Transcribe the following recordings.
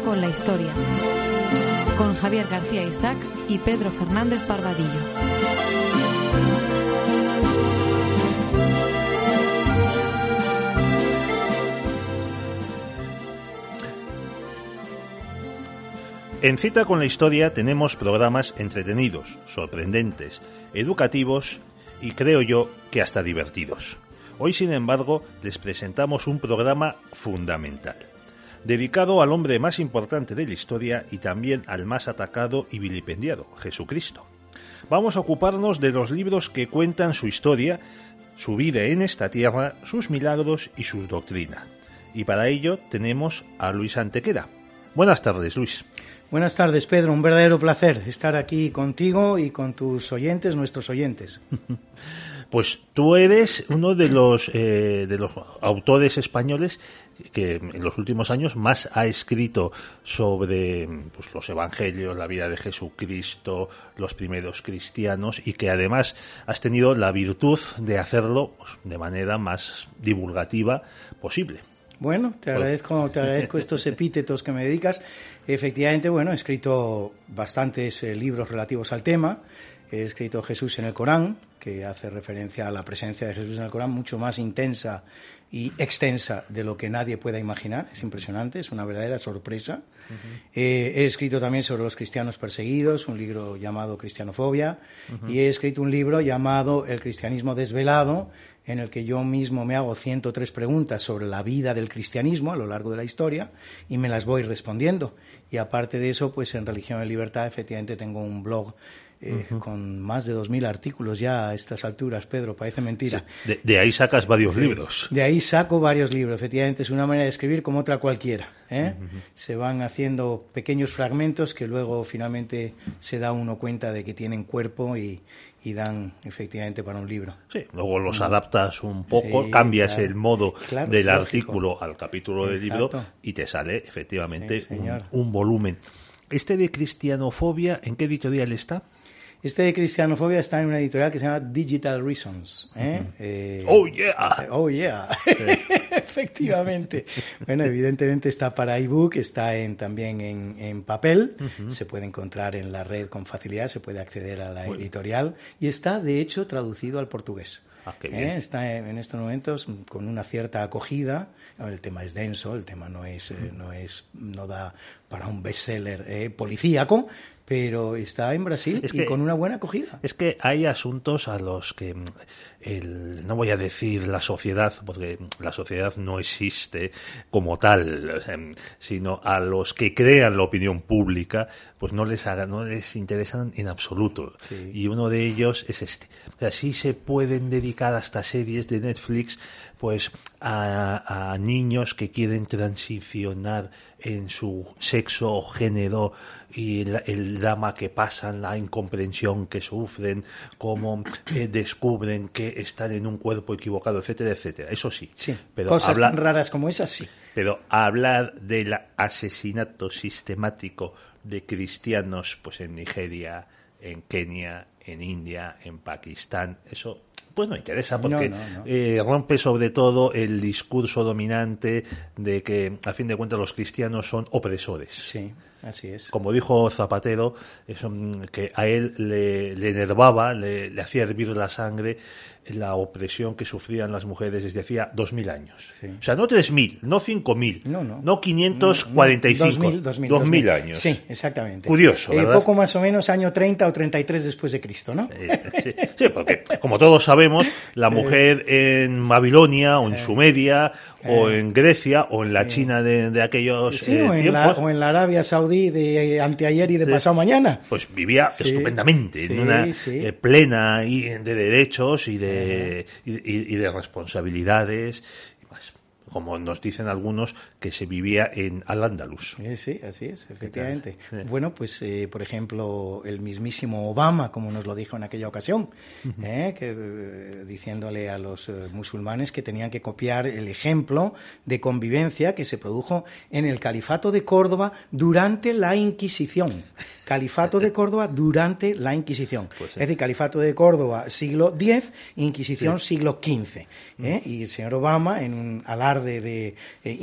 con la historia, con Javier García Isaac y Pedro Fernández Barbadillo. En Cita con la Historia tenemos programas entretenidos, sorprendentes, educativos y creo yo que hasta divertidos. Hoy, sin embargo, les presentamos un programa fundamental, dedicado al hombre más importante de la historia y también al más atacado y vilipendiado, Jesucristo. Vamos a ocuparnos de los libros que cuentan su historia, su vida en esta tierra, sus milagros y su doctrina. Y para ello tenemos a Luis Antequera. Buenas tardes, Luis. Buenas tardes, Pedro. Un verdadero placer estar aquí contigo y con tus oyentes, nuestros oyentes. Pues tú eres uno de los eh, de los autores españoles que en los últimos años más ha escrito sobre pues, los evangelios, la vida de Jesucristo, los primeros cristianos y que además has tenido la virtud de hacerlo pues, de manera más divulgativa posible. Bueno, te agradezco, te agradezco estos epítetos que me dedicas. Efectivamente, bueno, he escrito bastantes eh, libros relativos al tema. He escrito Jesús en el Corán, que hace referencia a la presencia de Jesús en el Corán, mucho más intensa y extensa de lo que nadie pueda imaginar. Es impresionante, es una verdadera sorpresa. Eh, he escrito también sobre los cristianos perseguidos, un libro llamado Cristianofobia, y he escrito un libro llamado El cristianismo desvelado, en el que yo mismo me hago 103 preguntas sobre la vida del cristianismo a lo largo de la historia y me las voy respondiendo. Y aparte de eso, pues en Religión y Libertad efectivamente tengo un blog eh, con más de 2.000 artículos ya a estas alturas, Pedro, parece mentira. de, ahí sacas varios libros. De ahí saco varios libros, efectivamente, es una manera de escribir como otra cualquiera. ¿eh? Se van haciendo pequeños fragmentos que luego finalmente se da uno cuenta de que tienen cuerpo y, dan efectivamente para un libro. Sí, luego los adaptas un poco, cambias el modo del artículo al capítulo del libro y te sale efectivamente un, un volumen. Este de cristianofobia, ¿en qué editorial está? Este de cristianofobia está en una editorial que se llama Digital Reasons. ¿eh? eh oh, yeah. Oh, yeah. Efectivamente. bueno, evidentemente está para ebook, está en, también en, papel. Se puede encontrar en la red con facilidad, se puede acceder a la editorial. Y está, de hecho, traducido al portugués. Ah, ¿Eh? Está en estos momentos con una cierta acogida. El tema es denso, el tema no es, eh, no es, no da para un bestseller eh, policíaco, pero está en Brasil y con una buena acogida. Es que hay asuntos a los que no voy a decir la sociedad, porque la sociedad no existe como tal, sino a los que crean la opinión pública, pues no les haga, no les interesan en absoluto. Y uno de ellos es este. O sea, sí se pueden dedicar hasta series de Netflix, pues a, a niños que quieren transicionar en su sexo o género y el, drama que pasan, la incomprensión que sufren, cómo eh, descubren que están en un cuerpo equivocado, etcétera, etcétera. Eso sí. sí. Pero Cosas tan raras como esas, sí. Pero hablar del asesinato sistemático de cristianos pues en Nigeria, en Kenia, en India, en Pakistán, eso pues no interesa porque eh, rompe sobre todo el discurso dominante de que a fin de cuentas los cristianos son opresores. Sí. Así es. Como dijo Zapatero, eso, que a él le, le enervaba, le, le, hacía hervir la sangre la opresión que sufrían las mujeres desde hacía 2.000 años. O sea, no 3.000, no 5.000, no, no. no 545, 2.000 años. Sí, exactamente. Curioso, eh, poco más o menos año 30 o 33 después de Cristo, ¿no? sí, porque como todos sabemos, la mujer en Babilonia o en Sumeria o en Grecia o en la China de, aquellos eh, o, en la, o en la Arabia De anteayer y de pasado mañana. Pues vivía estupendamente, en una eh, plena de derechos y de y, de responsabilidades. Como nos dicen algunos, que se vivía en Al-Ándalus. Sí, así es, efectivamente. Bueno, pues, eh, por ejemplo, el mismísimo Obama, como nos lo dijo en aquella ocasión, eh, que, eh, diciéndole a los musulmanes que tenían que copiar el ejemplo de convivencia que se produjo en el Califato de Córdoba durante la Inquisición. Califato de Córdoba durante la Inquisición. Pues es decir, Califato de Córdoba siglo X, Inquisición siglo XV. Y el señor Obama, en un alarde de eh,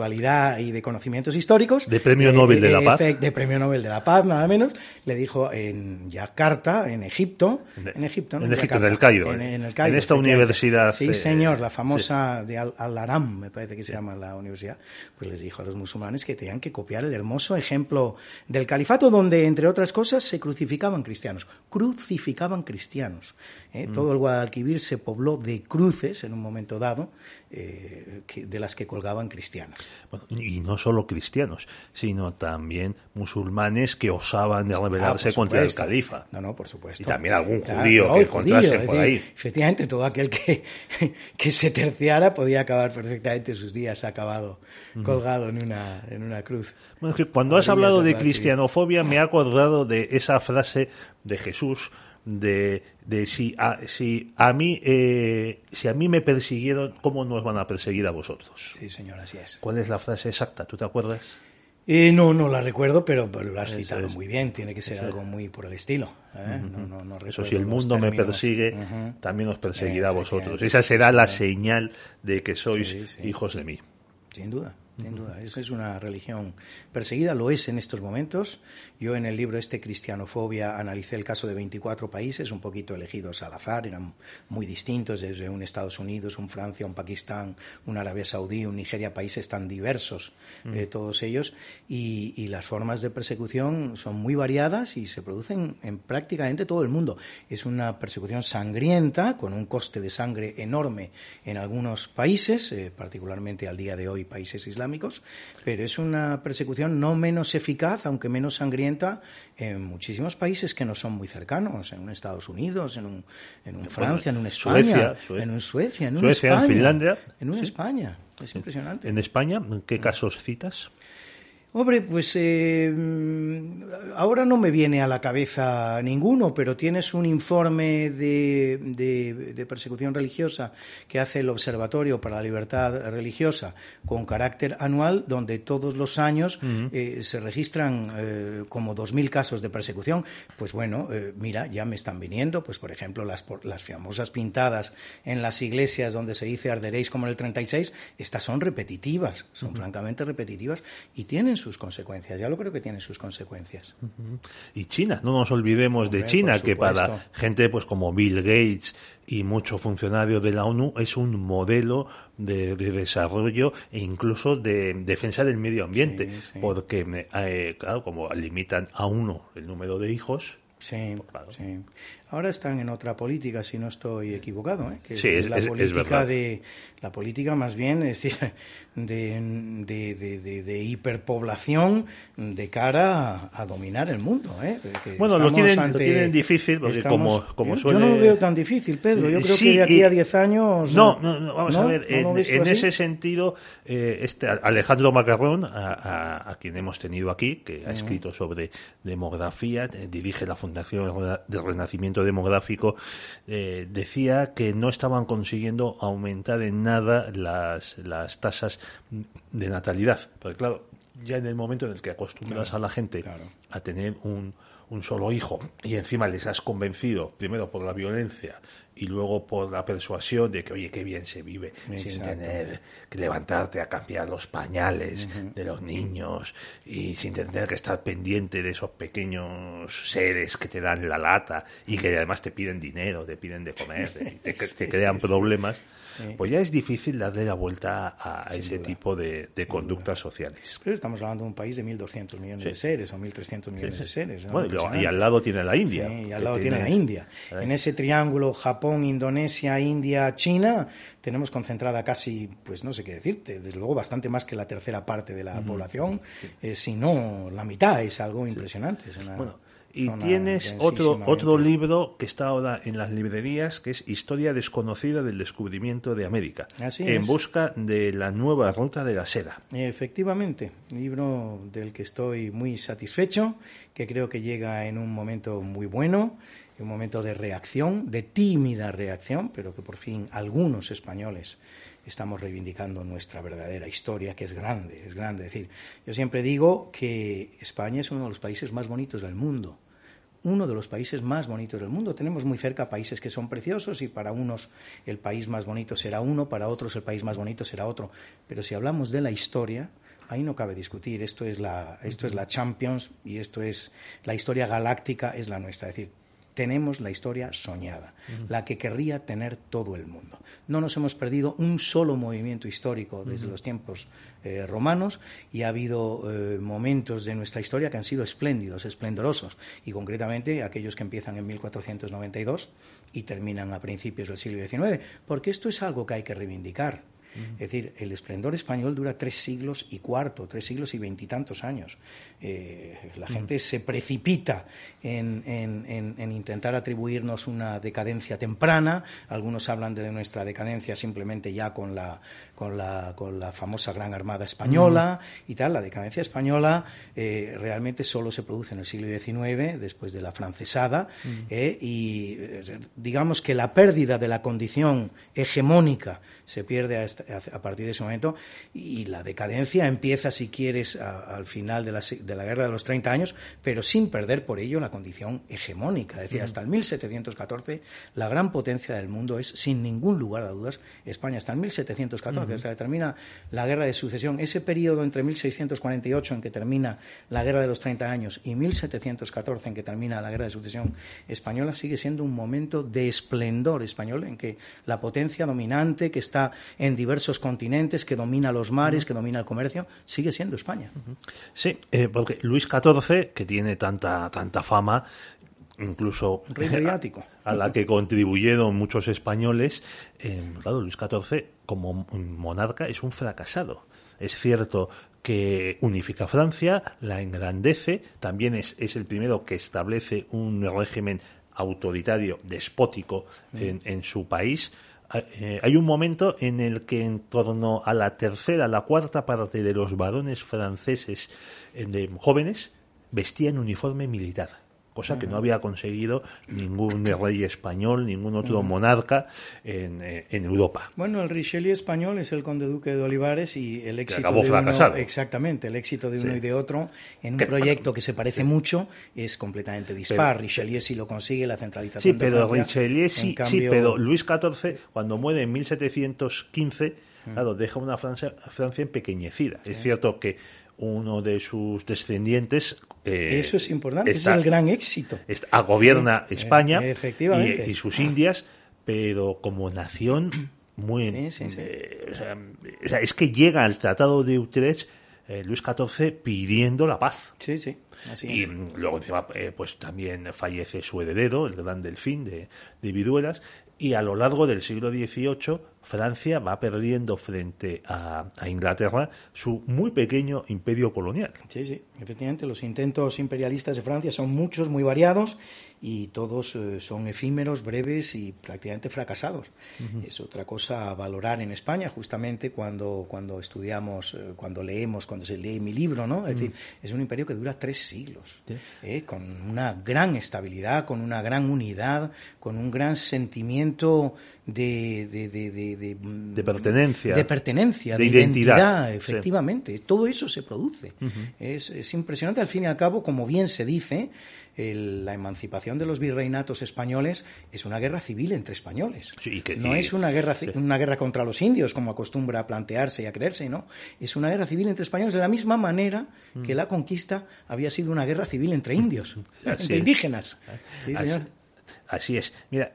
intelectualidad y de conocimientos históricos. De Premio Nobel de la Paz. De Premio Nobel de la Paz, nada menos. Le dijo en Yakarta, en Egipto. En Egipto, En Egipto, en el Cairo. En, el Cairo, en esta universidad. Sí, señor, la famosa de Al-Aram, me parece que se llama la universidad. Pues les dijo a los musulmanes que tenían que copiar el hermoso ejemplo del califato, donde, entre otras cosas, se crucificaban cristianos. Crucificaban cristianos. ¿eh? Mm. Todo el Guadalquivir se pobló de cruces en un momento dado, eh, de las que colgaban cristianos. Y no solo cristianos, sino también musulmanes que osaban de rebelarse ah, contra el califa. No, no, por supuesto. Y también algún judío que encontrase por ahí. Efectivamente, todo aquel que, que se terciara podía acabar perfectamente sus días acabado colgado en una, en una cruz. Bueno, cuando has hablado de cristianofobia me he acordado de esa frase de Jesús de, de si, a, si a mí eh, si a mí me persiguieron, ¿cómo nos van a perseguir a vosotros? Sí, señor, así es. ¿Cuál es la frase exacta? ¿Tú te acuerdas? Eh, no, no la recuerdo, pero, lo has citado muy bien. Tiene que ser algo muy por el estilo. ¿eh? Eso, si el mundo me persigue, también os perseguirá a vosotros. Esa será la señal de que sois hijos de mí. Sin duda. Sin duda, esa es una religión perseguida, lo es en estos momentos. Yo en el libro este Cristianofobia analicé el caso de 24 países, un poquito elegidos al azar, eran muy distintos, desde un Estados Unidos, un Francia, un Pakistán, un Arabia Saudí, un Nigeria, países tan diversos, eh, todos ellos, y, y, las formas de persecución son muy variadas y se producen en prácticamente todo el mundo. Es una persecución sangrienta, con un coste de sangre enorme en algunos países, eh, particularmente al día de hoy países islámicos, pero es una persecución no menos eficaz, aunque menos sangrienta, en muchísimos países que no son muy cercanos, en Estados Unidos, en un, en Francia, en un España, en un Suecia, en un España, en Finlandia, en una España. Es impresionante. ¿En España qué casos citas? Hombre, pues eh, ahora no me viene a la cabeza ninguno, pero tienes un informe de, de, persecución religiosa que hace el Observatorio para la Libertad Religiosa con carácter anual, donde todos los años eh, se registran eh, como 2.000 casos de persecución. Pues bueno, mira, ya me están viniendo, pues por ejemplo, las, las famosas pintadas en las iglesias donde se dice arderéis como en el 36, estas son repetitivas, son francamente repetitivas y tienen sus consecuencias. Ya lo creo que tiene sus consecuencias. Y China, no nos olvidemos de China, que para gente pues como Bill Gates y muchos funcionarios de la ONU es un modelo de, desarrollo e incluso de defensa del medio ambiente, porque eh, claro, como limitan a uno el número de hijos, Sí, pues sí. Ahora están en otra política, si no estoy equivocado, ¿eh? que es, la política de la política más bien, es decir, de, de, hiperpoblación de cara a, dominar el mundo. ¿eh? bueno, lo tienen, difícil, porque como, como yo, no lo veo tan difícil, Pedro. Yo creo que de aquí a 10 años... No, no, vamos a ver, en, ese sentido, eh, este Alejandro Macarrón, a, quien hemos tenido aquí, que ha escrito sobre demografía, eh, dirige la Fundación de Renacimiento Demográfico, eh, decía que no estaban consiguiendo aumentar en nada las, las tasas de natalidad. Porque claro, ya en el momento en el que acostumbras a la gente a tener un, un solo hijo y encima les has convencido, primero por la violencia y luego por la persuasión de que, oye, qué bien se vive sin tener que levantarte a cambiar los pañales de los niños y sin tener que estar pendiente de esos pequeños seres que te dan la lata y que además te piden dinero, te piden de comer, te, te crean problemas pues ya es difícil darle la vuelta a ese tipo de, conductas sociales. Pero estamos hablando de un país de 1.200 millones de seres o 1.300 millones de seres. y al lado tiene la India. y al lado tiene, la India. En ese triángulo Japón, Indonesia, India, China, tenemos concentrada casi, pues no sé qué decirte, desde luego bastante más que la tercera parte de la población, eh, si no la mitad, es algo impresionante. Y tienes otro, otro libro que está ahora en las librerías, que es Historia desconocida del descubrimiento de América, en busca de la nueva ruta de la seda. Efectivamente, libro del que estoy muy satisfecho, que creo que llega en un momento muy bueno, en un momento de reacción, de tímida reacción, pero que por fin algunos españoles estamos reivindicando nuestra verdadera historia, que es grande, es grande. Es decir, yo siempre digo que España es uno de los países más bonitos del mundo, uno de los países más bonitos del mundo. Tenemos muy cerca países que son preciosos y para unos el país más bonito será uno, para otros el país más bonito será otro. Pero si hablamos de la historia, ahí no cabe discutir. Esto es la, esto es la Champions y esto es la historia galáctica es la nuestra. Es decir, tenemos la historia soñada, la que querría tener todo el mundo. No nos hemos perdido un solo movimiento histórico desde los tiempos eh, romanos y ha habido eh, momentos de nuestra historia que han sido espléndidos, esplendorosos, y concretamente aquellos que empiezan en 1492 y terminan a principios del siglo XIX, porque esto es algo que hay que reivindicar. Es decir, el esplendor español dura tres siglos y cuarto, tres siglos y veintitantos años. Eh, la gente se precipita en, intentar atribuirnos una decadencia temprana. Algunos hablan de nuestra decadencia simplemente ya con la, con la, con la famosa Gran Armada Española y tal. La decadencia española eh, realmente solo se produce en el siglo XIX, después de la francesada, eh, y digamos que la pérdida de la condición hegemónica se pierde a, a, partir de ese momento y la decadencia empieza, si quieres, al final de la, de la, guerra de los 30 años, pero sin perder por ello la condición hegemónica. Es decir, hasta el 1714 la gran potencia del mundo es, sin ningún lugar a dudas, España. Hasta el 1714, hasta que termina la guerra de sucesión. Ese periodo entre 1648, en que termina la guerra de los 30 años, y 1714, en que termina la guerra de sucesión española, sigue siendo un momento de esplendor español en que la potencia dominante que está en diversos continentes, que domina los mares, que domina el comercio, sigue siendo España. Sí, eh, porque Luis XIV, que tiene tanta, tanta fama, incluso a, la que contribuyeron muchos españoles, eh, Luis XIV como monarca es un fracasado. Es cierto que unifica Francia, la engrandece, también es, es el primero que establece un régimen autoritario, despótico en, en su país, eh, hay un momento en el que en torno a la tercera, la cuarta parte de los varones franceses eh, de jóvenes vestían uniforme militar cosa que no había conseguido ningún rey español, ningún otro monarca en, eh, en, Europa. Bueno, el Richelieu español es el conde duque de Olivares y el éxito de uno, exactamente, el éxito de uno y de otro en un proyecto que se parece mucho es completamente dispar. Richelieu sí lo consigue, la centralización. Sí, pero Richelieu sí, sí, pero Luis XIV cuando muere en 1715, claro, deja una Francia, Francia empequeñecida. Es cierto que uno de sus descendientes. Eh, Eso es importante, es el gran éxito. Está, gobierna España y, sus Indias, pero como nación muy. Eh, o, sea, es que llega al Tratado de Utrecht eh, Luis XIV pidiendo la paz. Sí, sí. y luego encima, pues también fallece su heredero, el gran delfín de, de Viruelas, y a lo largo del siglo XVIII Francia va perdiendo frente a, Inglaterra su muy pequeño imperio colonial. Sí, sí, efectivamente, los intentos imperialistas de Francia son muchos, muy variados y todos eh, son efímeros, breves y prácticamente fracasados. Es otra cosa a valorar en España, justamente cuando, cuando estudiamos, eh, cuando leemos, cuando se lee mi libro, ¿no? Es decir, es un imperio que dura tres siglos, ¿eh? con una gran estabilidad, con una gran unidad, con un gran sentimiento de, de, de, de pertenencia, de, pertenencia, de, identidad, efectivamente. Todo eso se produce. es, es, impresionante, al fin y al cabo, como bien se dice, la emancipación de los virreinatos españoles es una guerra civil entre españoles. no es una guerra, una guerra contra los indios, como acostumbra a plantearse y a creerse, no. Es una guerra civil entre españoles de la misma manera que mm. la conquista había sido una guerra civil entre indios, entre indígenas. Así, es. Mira,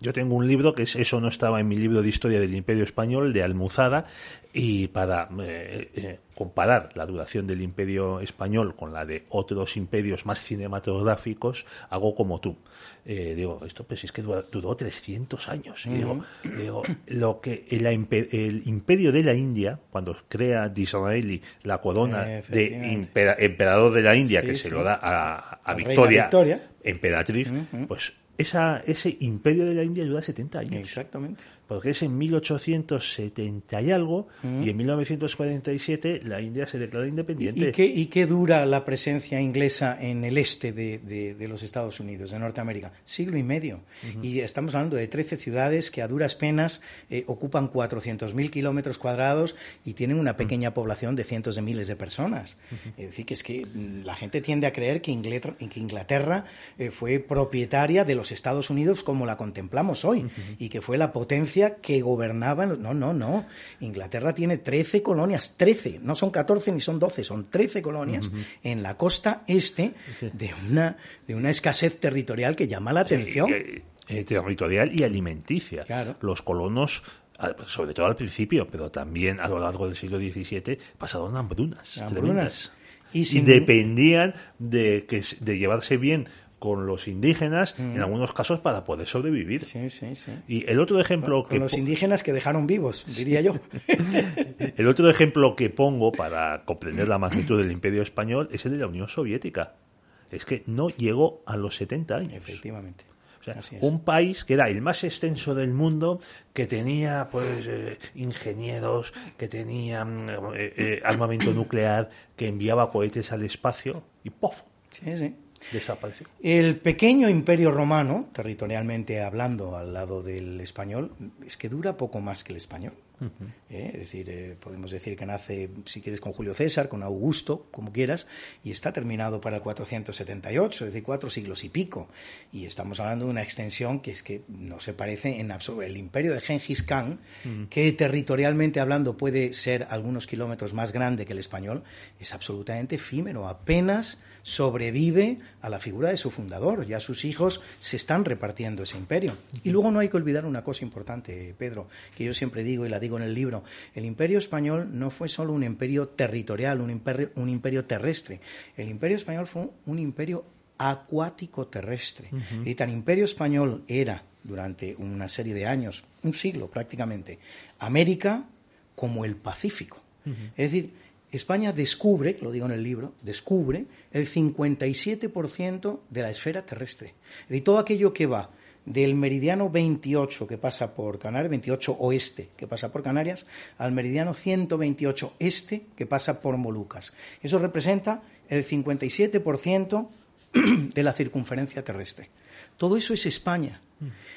yo tengo un libro que es, eso no estaba en mi libro de historia del Imperio Español de Almuzada y para eh, eh, comparar la duración del Imperio Español con la de otros imperios más cinematográficos hago como tú. Eh, digo, esto pues es que duró, 300 años. digo, lo que el, el, Imperio de la India, cuando crea Disraeli la corona de emperador de la India, que se lo da a, Victoria, emperatriz, pues esa, ese imperio de la India dura 70 años. Exactamente. Porque es en 1870 y algo, Mm. y en 1947 la India se declara independiente. ¿Y qué, ¿Y qué dura la presencia inglesa en el este de, de- de los Estados Unidos, de Norteamérica? Siglo y medio. Y estamos hablando de 13 ciudades que a duras penas eh, ocupan 400.000 kilómetros cuadrados y tienen una pequeña población de cientos de miles de personas. Es decir, que es que mm, la gente tiende a creer que Inglaterra, que Inglaterra eh, fue propietaria de los Estados Unidos como la contemplamos hoy y que fue la potencia que gobernaba. en los- No, no, no. Inglaterra tiene 13 colonias, 13, no son 14 ni son 12, son 13 colonias en la costa este de una, de una escasez territorial que llama la atención. Eh, eh, territorial y alimenticia. Claro. Los colonos, sobre todo al principio, pero también a lo largo del siglo XVII, pasaron hambrunas. Hambrunas. Y dependían de, que, de llevarse bien con los indígenas, Mm. en algunos casos, para poder sobrevivir. Sí, sí, sí. Y el otro ejemplo Con que los po- indígenas que dejaron vivos, diría yo. el otro ejemplo que pongo para comprender la magnitud del Imperio español es el de la Unión Soviética. Es que no llegó a los 70 años. Efectivamente. O sea, un país que era el más extenso del mundo, que tenía pues eh, ingenieros, que tenía mm, eh, eh, armamento nuclear, que enviaba cohetes al espacio y ¡pof! Sí, sí. Desapareció. El pequeño imperio romano, territorialmente hablando al lado del español, es que dura poco más que el español. ¿eh? Es decir, eh, podemos decir que nace, si quieres, con Julio César, con Augusto, como quieras, y está terminado para el 478, es decir, cuatro siglos y pico. Y estamos hablando de una extensión que es que no se parece en absoluto. El imperio de Gengis Khan, que territorialmente hablando puede ser algunos kilómetros más grande que el español, es absolutamente efímero. Apenas sobrevive a la figura de su fundador. Ya sus hijos se están repartiendo ese imperio. Y luego no hay que olvidar una cosa importante, Pedro, que yo siempre digo y la digo en el libro. El imperio español no fue solo un imperio territorial, un imperio, un imperio terrestre. El imperio español fue un imperio acuático terrestre. Y tan imperio español era durante una serie de años, un siglo prácticamente, América como el Pacífico. Es decir, España descubre, lo digo en el libro, descubre el 57% de la esfera terrestre. De todo aquello que va del meridiano 28 que pasa por Canarias, 28 oeste que pasa por Canarias, al meridiano 128 este que pasa por Molucas. Eso representa el 57% de la circunferencia terrestre. Todo eso es España.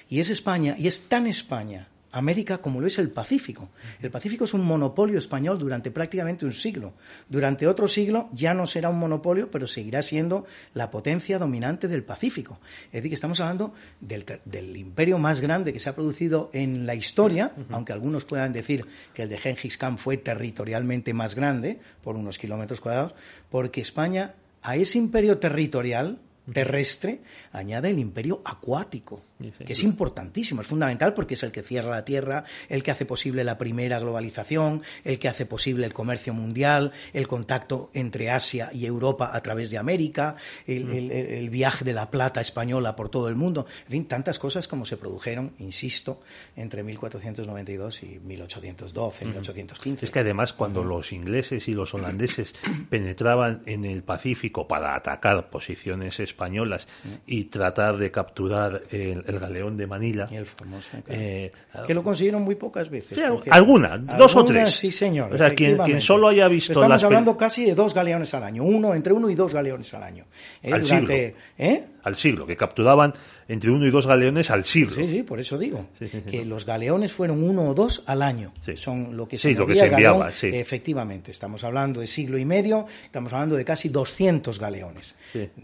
Y es España, y es tan España América como lo es el Pacífico. El Pacífico es un monopolio español durante prácticamente un siglo. Durante otro siglo ya no será un monopolio, pero seguirá siendo la potencia dominante del Pacífico. Es decir, que estamos hablando del, del imperio más grande que se ha producido en la historia, aunque algunos puedan decir que el de Gengis Khan fue territorialmente más grande, por unos kilómetros cuadrados, porque España a ese imperio territorial terrestre añade el imperio acuático, que es importantísimo, es fundamental porque es el que cierra la tierra, el que hace posible la primera globalización, el que hace posible el comercio mundial, el contacto entre Asia y Europa a través de América, el, el, el viaje de la plata española por todo el mundo, en fin, tantas cosas como se produjeron, insisto, entre 1492 y 1812, 1815. Es que además cuando los ingleses y los holandeses penetraban en el Pacífico para atacar posiciones españolas y tratar de capturar el, el galeón de Manila. Y el famoso, claro. eh, que lo consiguieron muy pocas veces. Sí, alguna, dos o tres. Sí, señor. O sea, quien, solo haya visto Estamos las hablando casi de dos galeones al año. Uno, entre uno y dos galeones al año. Eh, Al durante, siglo. ¿eh? al siglo, que capturaban entre uno y dos galeones al siglo. Sí, sí, por eso digo. Sí, sí, sí. que los galeones fueron uno o dos al año. Son lo que se, Sí, lo que se enviaba, galeón. Efectivamente, estamos hablando de siglo y medio, estamos hablando de casi 200 galeones.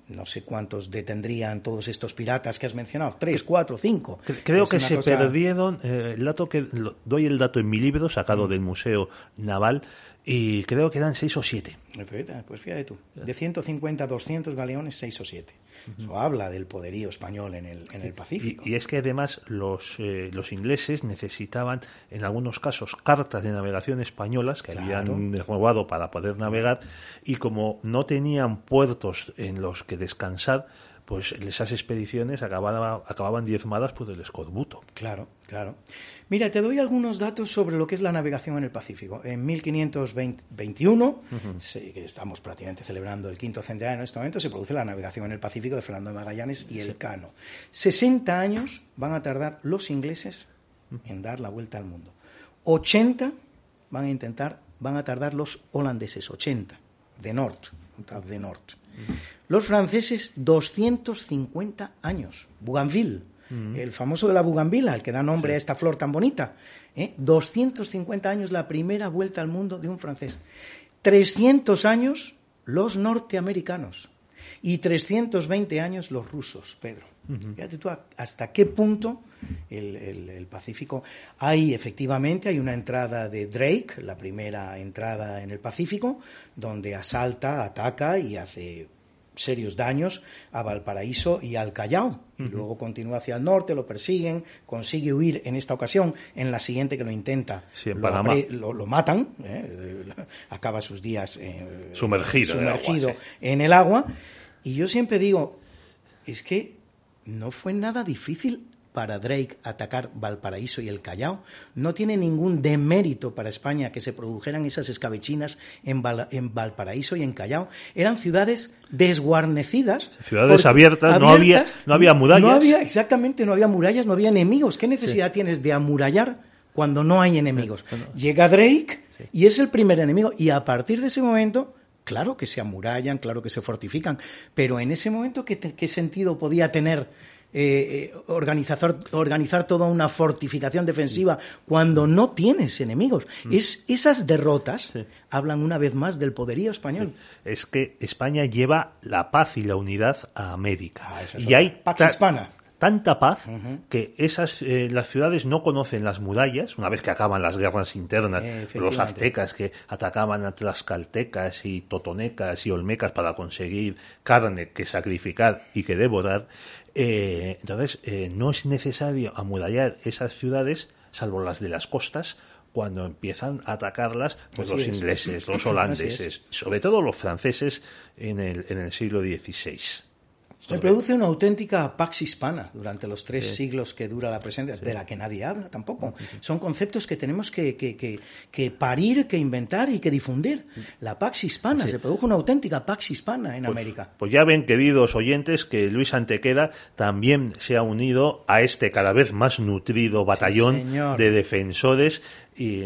No sé cuántos detendrían todos estos piratas que has mencionado. Tres, cuatro, cinco. Creo Es que se cosa- perdieron, eh, el dato que lo- doy el dato en mi libro sacado Mm. del Museo Naval y creo que eran seis o siete. Perfecto, Pues fíjate tú, de 150 a 200 galeones, 6 o 7. Eso habla del poderío español en el, en el Pacífico. Y, y es que además los, eh, los ingleses necesitaban en algunos casos cartas de navegación españolas que Claro. habían robado para poder navegar y como no tenían puertos en los que descansar, pues esas expediciones acababan, acababan diezmadas por el escorbuto. Claro, claro. Mira, te doy algunos datos sobre lo que es la navegación en el Pacífico. En 1521, se- que estamos prácticamente celebrando el quinto centenario en este momento, se produce la navegación en el Pacífico de Fernando de Magallanes y el Cano. 60 años van a tardar los ingleses en dar la vuelta al mundo. 80 van a intentar, van a tardar los holandeses, 80, de Nord, de Nord. Los franceses, 250 años. Bougainville, el famoso de la Bougainville, el que da nombre a esta flor tan bonita. 250 ¿eh? años la primera vuelta al mundo de un francés. 300 años los norteamericanos y 320 años los rusos, Pedro. Fíjate tú hasta qué punto el, Pacífico. Hay efectivamente, hay una entrada de Drake, la primera entrada en el Pacífico, donde asalta, ataca y hace serios daños a Valparaíso y al Callao. Y luego continúa hacia el norte, lo persiguen, consigue huir en esta ocasión, en la siguiente que lo intenta, lo, matan, ¿eh? acaba sus días eh, sumergido, sumergido en el agua. Y yo siempre digo, es que no fue nada difícil para Drake atacar Valparaíso y el Callao. No tiene ningún demérito para España que se produjeran esas escabechinas en, Valparaíso y en Callao. Eran ciudades desguarnecidas. Ciudades abiertas, no, había, no había murallas. No había, exactamente, no había murallas, no había enemigos. ¿Qué necesidad tienes de amurallar cuando no hay enemigos? Llega Drake y es el primer enemigo. Y a partir de ese momento claro que se amurallan, claro que se fortifican, pero en ese momento, ¿qué, sentido podía tener eh, eh, organizar, organizar toda una fortificación defensiva cuando no tienes enemigos? Mm. Es, esas derrotas hablan una vez más del poderío español. Es que España lleva la paz y la unidad a América. Ah, y hay Pax Hispana tanta paz que esas eh, las ciudades no conocen las murallas una vez que acaban las guerras internas los aztecas que atacaban a tlaxcaltecas y totonecas y olmecas para conseguir carne que sacrificar y que devorar eh, entonces eh, no es necesario amurallar esas ciudades salvo las de las costas cuando empiezan a atacarlas pues los ingleses, los holandeses, sobre todo los franceses en el, en el siglo XVI. Se produce una auténtica pax hispana durante los tres siglos que dura la presencia, de la que nadie habla tampoco. Son conceptos que tenemos que, que, parir, que inventar y que difundir. La pax hispana, se produjo una auténtica pax hispana en pues, América. Pues ya ven, queridos oyentes, que Luis Antequera también se ha unido a este cada vez más nutrido batallón de defensores y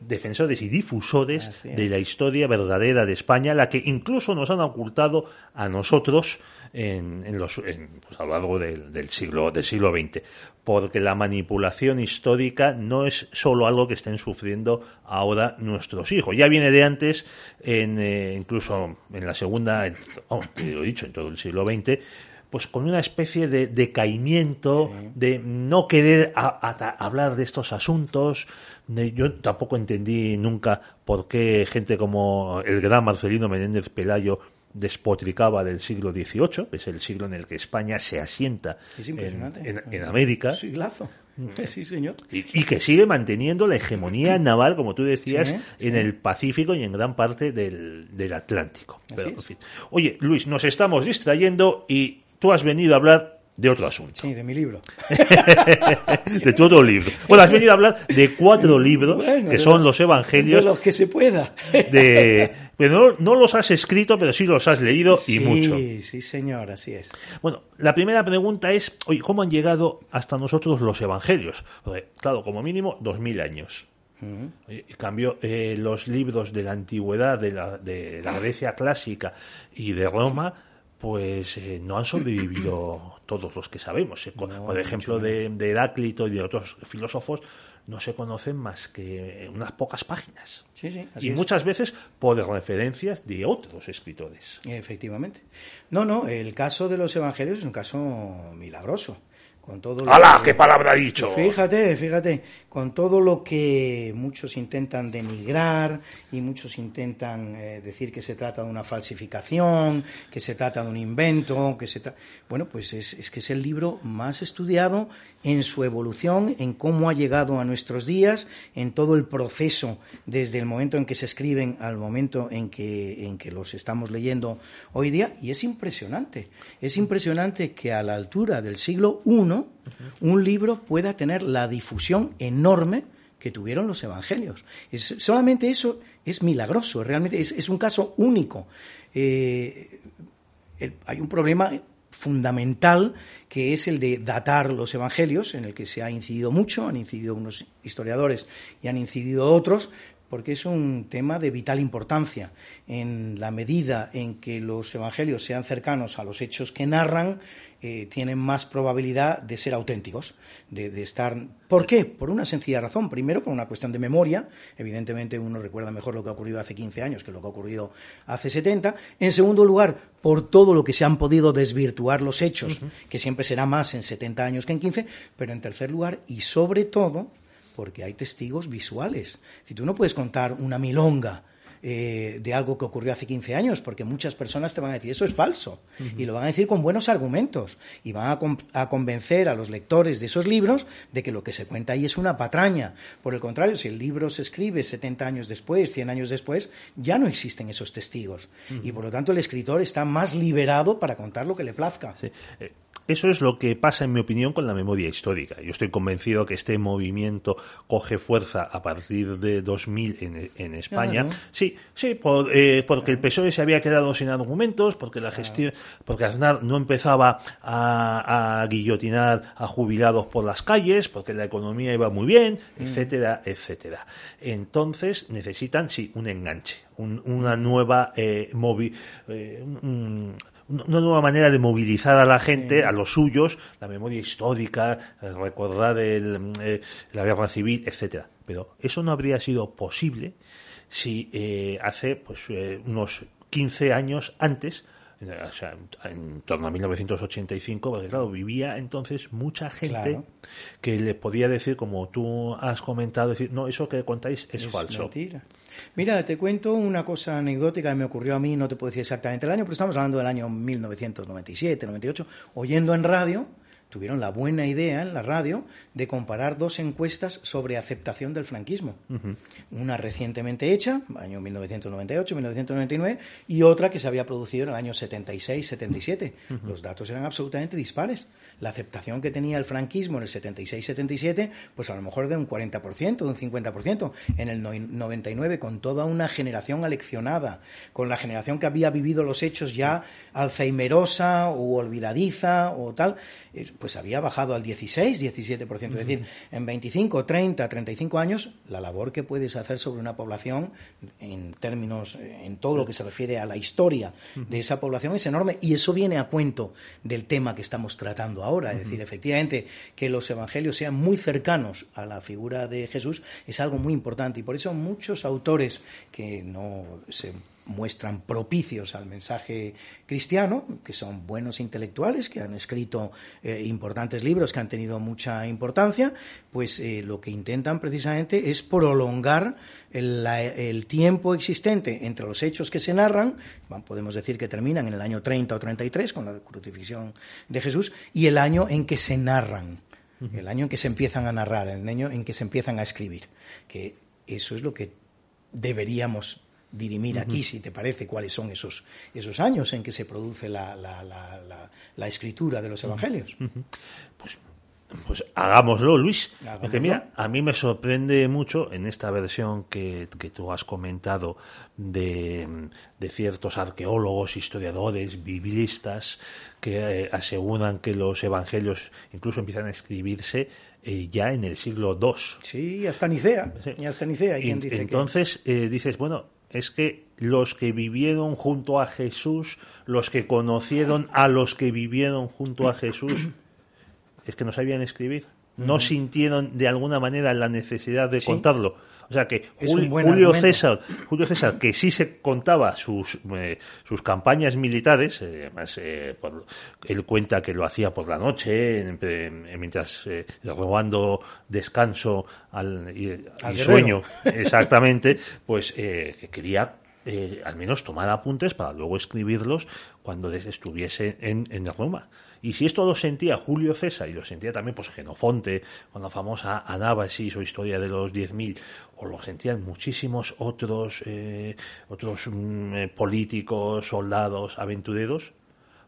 defensores y difusores de la historia verdadera de España, la que incluso nos han ocultado a nosotros en, los, pues, a lo largo del, siglo, del siglo XX, porque la manipulación histórica no es solo algo que estén sufriendo ahora nuestros hijos. Ya viene de antes, en, eh, incluso en la segunda, oh, lo he dicho, en todo el siglo XX, pues con una especie de decaimiento, de no querer hablar de estos asuntos. yo tampoco entendí nunca por qué gente como el gran Marcelino Menéndez Pelayo despotricaba del siglo XVIII, que es el siglo en el que España se asienta en, América. Siglazo. Sí, señor. Y, que sigue manteniendo la hegemonía naval, como tú decías, en el Pacífico y en gran parte del, Atlántico. Oye, Luis, nos estamos distrayendo y tú has venido a hablar de otro asunto. Sí, de mi libro. de tu otro libro. Bueno, has venido a hablar de cuatro libros que son los evangelios. De los que se pueda. de, pero no, los has escrito, pero sí los has leído y mucho. Sí, sí, señor, así es. Bueno, la primera pregunta es, oye, ¿cómo han llegado hasta nosotros los evangelios? claro, como mínimo, dos mil años. En cambio, eh, los libros de la antigüedad, de la, de la Grecia clásica y de Roma, pues eh, no han sobrevivido todos los que sabemos. Eh, por ejemplo, de, Heráclito y de otros filósofos no se conocen más que unas pocas páginas. y muchas veces por referencias de otros escritores. Efectivamente. No, no, el caso de los evangelios es un caso milagroso. Con todo ¡Hala! ¿Qué palabra ha dicho? Fíjate, fíjate, con todo lo que muchos intentan denigrar y muchos intentan eh, decir que se trata de una falsificación, que se trata de un invento, que se bueno, pues es, es que es el libro más estudiado en su evolución, en cómo ha llegado a nuestros días, en todo el proceso desde el momento en que se escriben al momento en que, en que los estamos leyendo hoy día. Y es impresionante, es impresionante que a la altura del siglo I un libro pueda tener la difusión enorme que tuvieron los evangelios. Solamente eso es milagroso, realmente es, un caso único. Eh, hay un problema fundamental que es el de datar los evangelios, en el que se ha incidido mucho, han incidido unos historiadores y han incidido otros, porque es un tema de vital importancia. En la medida en que los evangelios sean cercanos a los hechos que narran, eh, tienen más probabilidad de ser auténticos, de, estar. ¿Por qué? Por una sencilla razón. Primero, por una cuestión de memoria. Evidentemente, uno recuerda mejor lo que ha ocurrido hace 15 años que lo que ha ocurrido hace 70. En segundo lugar, por todo lo que se han podido desvirtuar los hechos, que siempre será más en 70 años que en 15. Pero en tercer lugar, y sobre todo, porque hay testigos visuales. Si tú no puedes contar una milonga eh, de algo que ocurrió hace 15 años, porque muchas personas te van a decir eso es falso, y lo van a decir con buenos argumentos, y van a, convencer a los lectores de esos libros de que lo que se cuenta ahí es una patraña. Por el contrario, si el libro se escribe 70 años después, 100 años después, ya no existen esos testigos, y por lo tanto el escritor está más liberado para contar lo que le plazca. Eh, eso es lo que pasa, en mi opinión, con la memoria histórica. Yo estoy convencido que este movimiento coge fuerza a partir de 2000 en, en España. Sí, sí, eh, porque el PSOE se había quedado sin argumentos, porque la gestión, porque Aznar no empezaba a, guillotinar a jubilados por las calles, porque la economía iba muy bien, mm. etcétera, etcétera. Entonces necesitan, sí, un enganche, una nueva eh, eh una nueva manera de movilizar a la gente, a los suyos, la memoria histórica, recordar el, eh, la guerra civil, etcétera. Pero eso no habría sido posible si eh, hace pues eh, unos 15 años antes o sea, en torno a 1985, porque claro, vivía entonces mucha gente que le podía decir, como tú has comentado, decir, no, eso que contáis es, falso. Mentira. Mira, te cuento una cosa anecdótica que me ocurrió a mí, no te puedo decir exactamente el año, pero estamos hablando del año 1997, 98, oyendo en radio tuvieron la buena idea en la radio de comparar dos encuestas sobre aceptación del franquismo. Una recientemente hecha, año 1998-1999, y otra que se había producido en el año 76-77. Los datos eran absolutamente dispares. La aceptación que tenía el franquismo en el 76-77, pues a lo mejor de un 40%, de un 50%. En el 99, con toda una generación aleccionada, con la generación que había vivido los hechos ya alzheimerosa o olvidadiza o tal, pues había bajado al 16, 17%. Es decir, en 25, 30, 35 años, la labor que puedes hacer sobre una población, en términos, en todo lo que se refiere a la historia de esa población, es enorme. Y eso viene a cuento del tema que estamos tratando ahora. Es decir, efectivamente, que los evangelios sean muy cercanos a la figura de Jesús es algo muy importante. Y por eso muchos autores que no se muestran propicios al mensaje cristiano, que son buenos intelectuales, que han escrito eh, importantes libros que han tenido mucha importancia, pues eh, lo que intentan precisamente es prolongar el, tiempo existente entre los hechos que se narran, podemos decir que terminan en el año 30 o 33 con la crucifixión de Jesús, y el año en que se narran, el año en que se empiezan a narrar, el año en que se empiezan a escribir, que eso es lo que deberíamos dirimir aquí, si te parece, cuáles son esos, esos años en que se produce la, la, la, la escritura de los evangelios. Pues pues hagámoslo, Luis. mira, a mí me sorprende mucho en esta versión que, que tú has comentado de, de, ciertos arqueólogos, historiadores, biblistas que eh, aseguran que los evangelios incluso empiezan a escribirse eh, ya en el siglo II. Sí, hasta Nicea. hasta Nicea. entonces eh, dices, bueno, es que los que vivieron junto a Jesús, los que conocieron a los que vivieron junto a Jesús, es que no sabían escribir. No sintieron de alguna manera la necesidad de contarlo. O sea que Julio, César, Julio César, que sí se contaba sus, eh, sus campañas militares, eh, además eh, él cuenta que lo hacía por la noche, mientras robando descanso al, y, sueño, exactamente, pues que quería al menos tomar apuntes para luego escribirlos cuando estuviese en, en Roma. Y si esto lo sentía Julio César y lo sentía también pues Genofonte, con la famosa Anábasis o historia de los 10.000, o lo sentían muchísimos otros, eh, otros mm, eh, políticos, soldados, aventureros,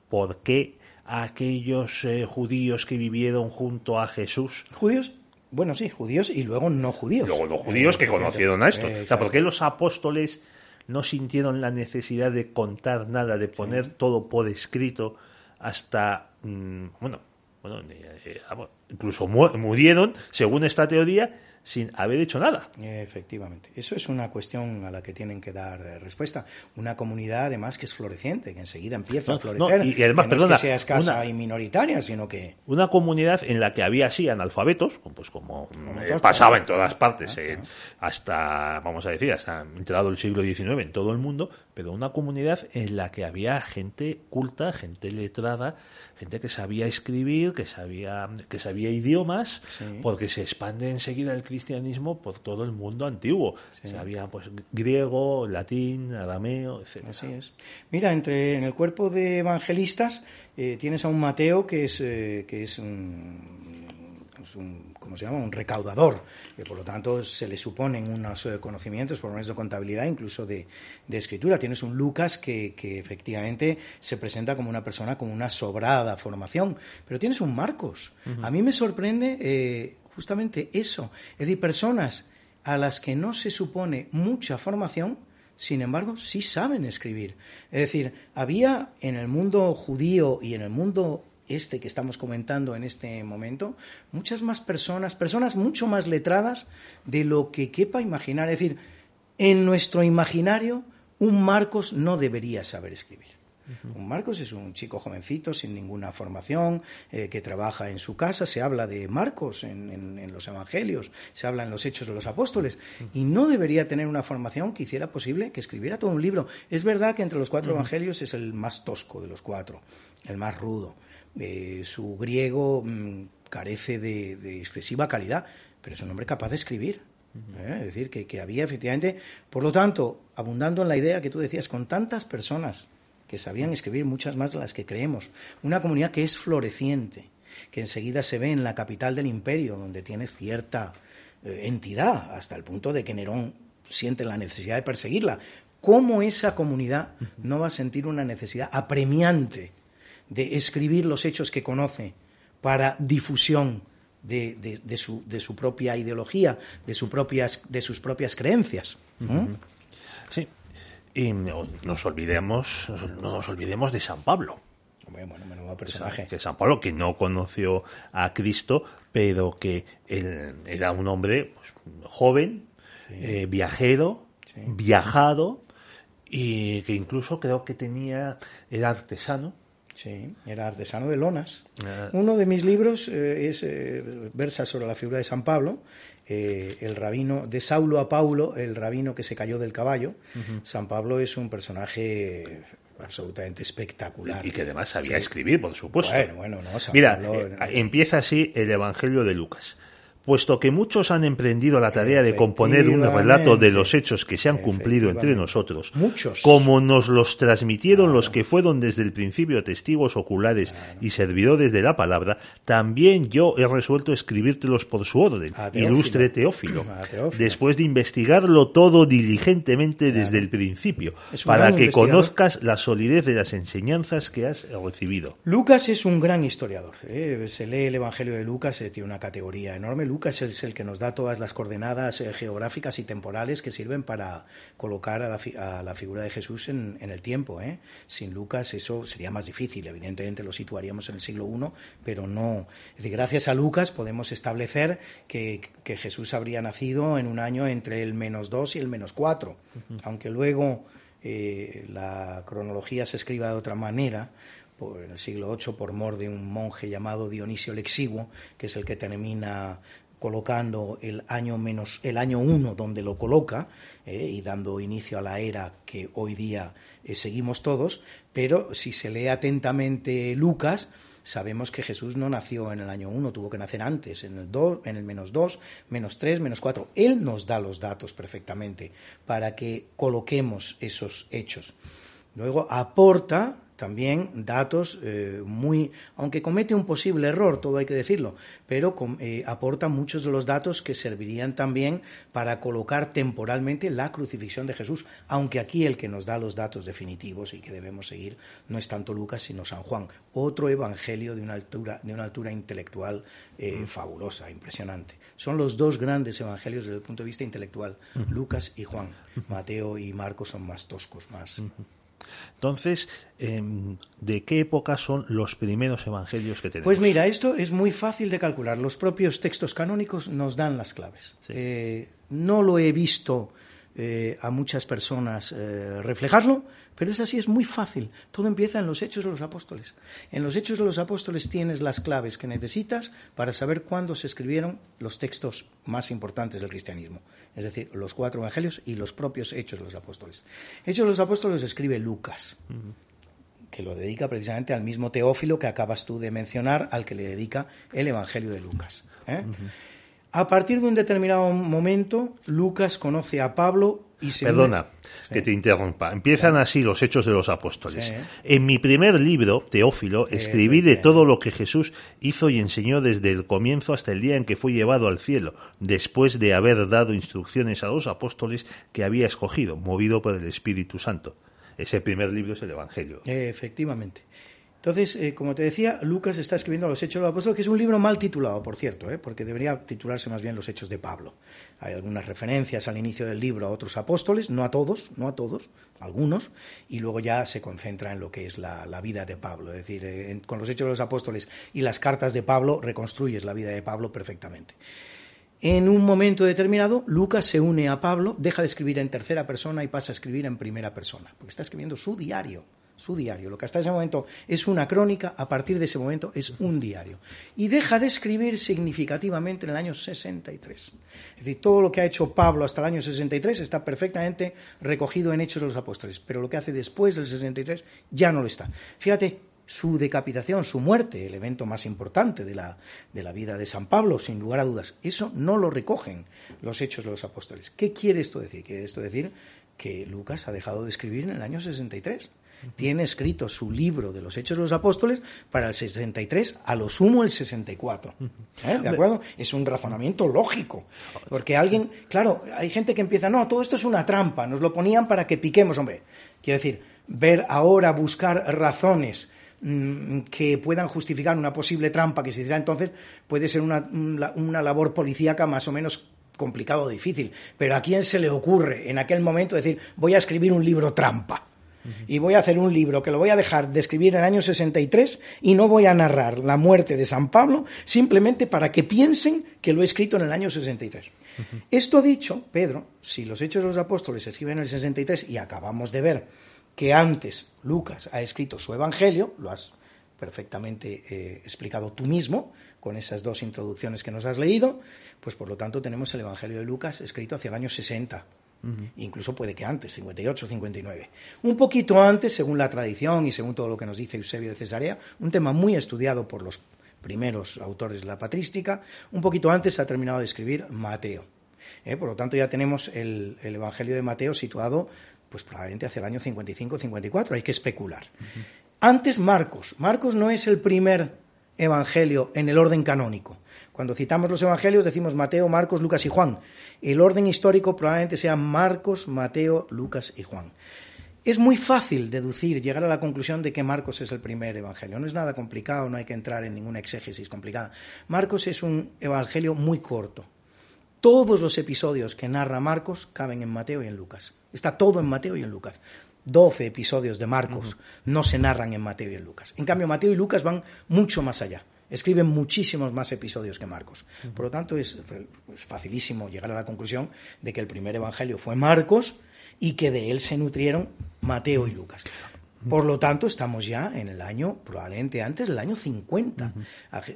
¿por qué aquellos eh, judíos que vivieron junto a Jesús? ¿Judíos? Bueno, sí, judíos y luego no judíos. Luego no judíos que conocieron a esto. o sea, ¿por qué los apóstoles no sintieron la necesidad de contar nada, de poner todo por escrito hasta, mm, bueno, bueno, eh, incluso murieron, según esta teoría, sin haber hecho nada. Efectivamente. Eso es una cuestión a la que tienen que dar eh, respuesta. Una comunidad, además, que es floreciente, que enseguida empieza a florecer. y, además, no es que sea escasa y minoritaria, sino que... Una comunidad en la que había así analfabetos, pues como, eh, pasaba en todas partes, eh, hasta, vamos a decir, hasta entrado el siglo XIX en todo el mundo, pero una comunidad en la que había gente culta, gente letrada, gente que sabía escribir, que sabía, que sabía idiomas, porque se expande enseguida el cristianismo por todo el mundo antiguo. Sabía pues griego, latín, arameo, etc. Así es. Mira, entre en el cuerpo de evangelistas eh, tienes a un Mateo que es, eh, que es un un, ¿cómo se llama? un recaudador, que por lo tanto se le suponen unos eh, conocimientos, por lo menos de contabilidad, incluso de, escritura. Tienes un Lucas que, efectivamente se presenta como una persona con una sobrada formación, pero tienes un Marcos. A mí me sorprende eh, justamente eso, es decir, personas a las que no se supone mucha formación, sin embargo, sí saben escribir. Es decir, había en el mundo judío y en el mundo este que estamos comentando en este momento, muchas más personas, personas mucho más letradas de lo que quepa imaginar. Es decir, en nuestro imaginario, un Marcos no debería saber escribir. Un Marcos es un chico jovencito sin ninguna formación eh, que trabaja en su casa. Se habla de Marcos en, los Evangelios, se habla en los Hechos de los Apóstoles y no debería tener una formación que hiciera posible que escribiera todo un libro. Es verdad que entre los cuatro Evangelios es el más tosco de los cuatro, el más rudo eh, su griego mm, carece de, excesiva calidad, pero es un hombre capaz de escribir. ¿eh? Es decir, que, había efectivamente, por lo tanto, abundando en la idea que tú decías, con tantas personas que sabían escribir, muchas más de las que creemos, una comunidad que es floreciente, que enseguida se ve en la capital del imperio, donde tiene cierta eh, entidad, hasta el punto de que Nerón siente la necesidad de perseguirla. ¿Cómo esa comunidad no va a sentir una necesidad apremiante de escribir los hechos que conoce para difusión de, de, su, de su, propia ideología, de, su propias, de sus propias creencias. Sí. Y no nos olvidemos, no nos olvidemos de San Pablo. Bueno, menudo personaje. Que San Pablo, que no conoció a Cristo, pero que él era un hombre pues, joven, eh, viajero, viajado, y que incluso creo que tenía, era artesano, Sí, era artesano de lonas. Ah. Uno de mis libros eh, es eh, versa sobre la figura de San Pablo, eh, el rabino de Saulo a Paulo, el rabino que se cayó del caballo. San Pablo es un personaje absolutamente espectacular. Y que además sabía escribir, por supuesto. Bueno, bueno, no. Mira, empieza así el Evangelio de Lucas puesto que muchos han emprendido la tarea de componer un relato de los hechos que se han cumplido entre nosotros, muchos. como nos los transmitieron los que fueron desde el principio testigos oculares y servidores de la palabra, también yo he resuelto escribírtelos por su orden, ilustre Teófilo, después de investigarlo todo diligentemente desde el principio, para que conozcas la solidez de las enseñanzas que has recibido. Lucas es un gran historiador. ¿eh? Se lee el Evangelio de Lucas, eh, tiene una categoría enorme. Lucas es el que nos da todas las coordenadas eh, geográficas y temporales que sirven para colocar a la, figura de Jesús en, el tiempo. ¿eh? Sin Lucas eso sería más difícil. Evidentemente lo situaríamos en el siglo I, pero no. Es decir, gracias a Lucas podemos establecer que, Jesús habría nacido en un año entre el menos dos y el menos cuatro, aunque luego eh, la cronología se escriba de otra manera, por, en el siglo VIII por mor de un monje llamado Dionisio Lexiguo, que es el que termina colocando el año menos el año 1 donde lo coloca eh, y dando inicio a la era que hoy día eh, seguimos todos, pero si se lee atentamente Lucas, sabemos que Jesús no nació en el año 1, tuvo que nacer antes, en el, en el menos 2, menos 3, menos 4. Él nos da los datos perfectamente para que coloquemos esos hechos. Luego aporta también datos eh, muy, aunque comete un posible error, todo hay que decirlo, pero eh, aporta muchos de los datos que servirían también para colocar temporalmente la crucifixión de Jesús, aunque aquí el que nos da los datos definitivos y que debemos seguir no es tanto Lucas sino San Juan, otro evangelio de una altura, de una altura intelectual eh, mm. fabulosa, impresionante. Son los dos grandes evangelios desde el punto de vista intelectual, Lucas y Juan. Mateo y Marcos son más toscos, más Entonces, em, ¿de qué época son los primeros evangelios que tenemos? Pues mira, esto es muy fácil de calcular. Los propios textos canónicos nos dan las claves. Eh, no lo he visto eh, a muchas personas eh, reflejarlo, pero es así, es muy fácil. Todo empieza en los hechos de los apóstoles. En los hechos de los apóstoles tienes las claves que necesitas para saber cuándo se escribieron los textos más importantes del cristianismo. Es decir, los cuatro evangelios y los propios hechos de los apóstoles. Hechos de los apóstoles escribe Lucas. que lo dedica precisamente al mismo Teófilo que acabas tú de mencionar, al que le dedica el Evangelio de Lucas. ¿eh? A partir de un determinado momento, Lucas conoce a Pablo y se. Perdona que te interrumpa. Empiezan así los hechos de los apóstoles. En mi primer libro, Teófilo, escribí de todo lo que Jesús hizo y enseñó desde el comienzo hasta el día en que fue llevado al cielo, después de haber dado instrucciones a los apóstoles que había escogido, movido por el Espíritu Santo. Ese primer libro es el Evangelio. Efectivamente. Entonces, eh, como te decía, Lucas está escribiendo los Hechos de los Apóstoles, que es un libro mal titulado, por cierto, ¿eh? porque debería titularse más bien Los Hechos de Pablo. Hay algunas referencias al inicio del libro a otros apóstoles, no a todos, no a todos, algunos, y luego ya se concentra en lo que es la, vida de Pablo. Es decir, eh, con los Hechos de los Apóstoles y las cartas de Pablo reconstruyes la vida de Pablo perfectamente. En un momento determinado, Lucas se une a Pablo, deja de escribir en tercera persona y pasa a escribir en primera persona, porque está escribiendo su diario su diario. Lo que hasta ese momento es una crónica, a partir de ese momento es un diario. Y deja de escribir significativamente en el año 63. Es decir, todo lo que ha hecho Pablo hasta el año 63 está perfectamente recogido en Hechos de los Apóstoles, pero lo que hace después del 63 ya no lo está. Fíjate, su decapitación, su muerte, el evento más importante de la, de la vida de San Pablo, sin lugar a dudas, eso no lo recogen los Hechos de los Apóstoles. ¿Qué quiere esto decir? Quiere esto decir que Lucas ha dejado de escribir en el año 63 tiene escrito su libro de los Hechos de los Apóstoles para el 63, a lo sumo el 64. ¿Eh? ¿De acuerdo? Es un razonamiento lógico. Porque alguien, claro, hay gente que empieza, no, todo esto es una trampa, nos lo ponían para que piquemos, hombre. Quiero decir, ver ahora, buscar razones mm, que puedan justificar una posible trampa que se hiciera entonces puede ser una, una labor policíaca más o menos complicado o difícil. Pero ¿a quién se le ocurre en aquel momento decir, voy a escribir un libro trampa? Y voy a hacer un libro que lo voy a dejar de escribir en el año 63 y no voy a narrar la muerte de San Pablo simplemente para que piensen que lo he escrito en el año 63. Esto dicho, Pedro, si los Hechos de los Apóstoles se escriben en el 63 y acabamos de ver que antes Lucas ha escrito su Evangelio, lo has perfectamente eh, explicado tú mismo con esas dos introducciones que nos has leído, pues por lo tanto tenemos el Evangelio de Lucas escrito hacia el año 60 Incluso puede que antes, 58, 59. Un poquito antes, según la tradición y según todo lo que nos dice Eusebio de Cesarea, un tema muy estudiado por los primeros autores de la patrística, un poquito antes ha terminado de escribir Mateo. ¿eh? Por lo tanto, ya tenemos el, Evangelio de Mateo situado, pues probablemente hacia el año 55-54, hay que especular. Antes Marcos. Marcos no es el primer evangelio en el orden canónico. Cuando citamos los evangelios decimos Mateo, Marcos, Lucas y Juan. El orden histórico probablemente sea Marcos, Mateo, Lucas y Juan. Es muy fácil deducir, llegar a la conclusión de que Marcos es el primer evangelio. No es nada complicado, no hay que entrar en ninguna exégesis complicada. Marcos es un evangelio muy corto. Todos los episodios que narra Marcos caben en Mateo y en Lucas. Está todo en Mateo y en Lucas. Doce episodios de Marcos no se narran en Mateo y en Lucas. En cambio, Mateo y Lucas van mucho más allá. Escriben muchísimos más episodios que Marcos. Por lo tanto, es, facilísimo llegar a la conclusión de que el primer evangelio fue Marcos y que de él se nutrieron Mateo y Lucas. Por lo tanto, estamos ya en el año, probablemente antes del año 50.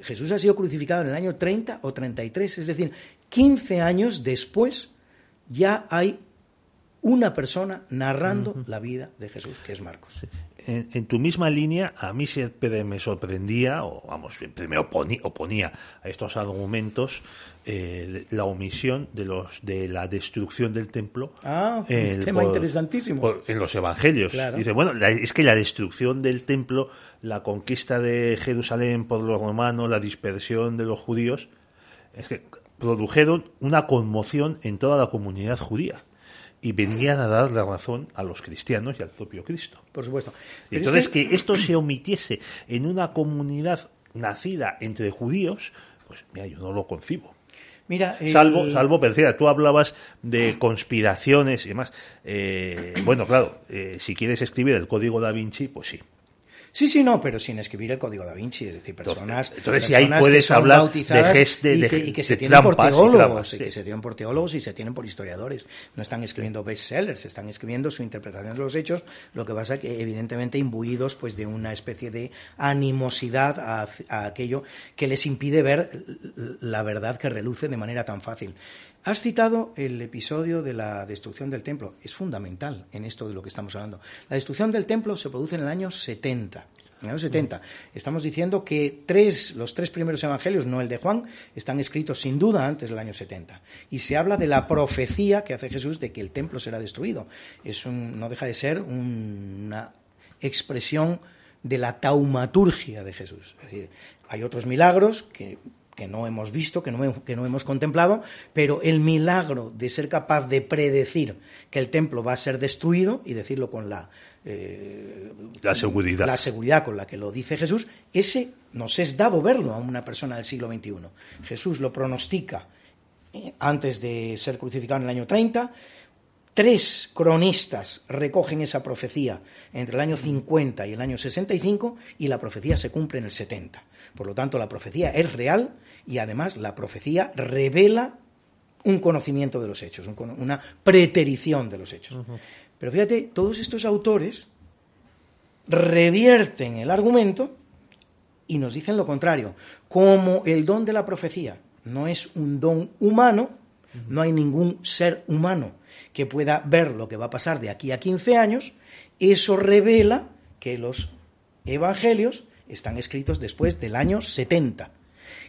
Jesús ha sido crucificado en el año 30 o 33, es decir, 15 años después ya hay una persona narrando la vida de Jesús, que es Marcos en, tu misma línea, a mí siempre me sorprendía, o vamos, siempre me oponía, a estos argumentos eh, la omisión de los de la destrucción del templo. Ah, un tema interesantísimo. en los evangelios. Dice, bueno, es que la destrucción del templo, la conquista de Jerusalén por los romanos, la dispersión de los judíos, es que produjeron una conmoción en toda la comunidad judía y venían a dar la razón a los cristianos y al propio Cristo. Por supuesto. entonces que esto se omitiese en una comunidad nacida entre judíos, pues mira, yo no lo concibo. Mira, salvo, salvo, pero tú hablabas de conspiraciones y demás. Eh, bueno, claro, eh, si quieres escribir el código da Vinci, pues sí. Sí, sí, no, pero sin escribir el código da Vinci, es decir, personas, entonces, si ahí puedes hablar de, geste, y que, y que se tienen por teólogos, y, que se tienen por teólogos y se tienen por historiadores. No están escribiendo bestsellers, están escribiendo su interpretación de los hechos, lo que pasa que evidentemente imbuidos pues de una especie de animosidad a, a aquello que les impide ver la verdad que reluce de manera tan fácil. Has citado el episodio de la destrucción del templo. Es fundamental en esto de lo que estamos hablando. La destrucción del templo se produce en el año 70. En el año 70. Estamos diciendo que tres, los tres primeros evangelios, no el de Juan, están escritos sin duda antes del año 70. Y se habla de la profecía que hace Jesús de que el templo será destruido. Es un, no deja de ser una expresión de la taumaturgia de Jesús. Es decir, hay otros milagros que que no hemos visto, que no, que no hemos contemplado, pero el milagro de ser capaz de predecir que el templo va a ser destruido y decirlo con la, eh, la, seguridad. la seguridad con la que lo dice Jesús, ese nos es dado verlo a una persona del siglo XXI. Jesús lo pronostica eh, antes de ser crucificado en el año 30. Tres cronistas recogen esa profecía entre el año 50 y el año 65 y la profecía se cumple en el 70. Por lo tanto, la profecía es real y además la profecía revela un conocimiento de los hechos, una preterición de los hechos. Pero fíjate, todos estos autores revierten el argumento y nos dicen lo contrario. Como el don de la profecía no es un don humano, no hay ningún ser humano que pueda ver lo que va a pasar de aquí a 15 años, eso revela que los evangelios están escritos después del año 70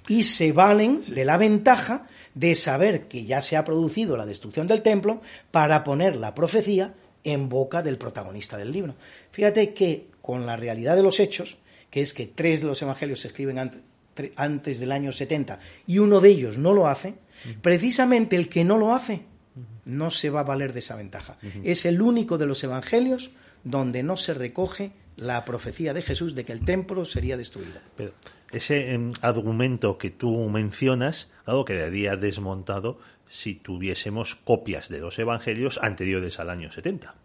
y se valen de la ventaja de saber que ya se ha producido la destrucción del templo para poner la profecía en boca del protagonista del libro. Fíjate que con la realidad de los hechos, que es que tres de los evangelios se escriben antes, del año 70 y uno de ellos no lo hace, precisamente el que no lo hace no se va a valer de esa ventaja. Es el único de los evangelios donde no se recoge la profecía de Jesús de que el templo sería destruido. Pero ese em, argumento que tú mencionas, claro, quedaría desmontado si tuviésemos copias de los evangelios anteriores al año 70.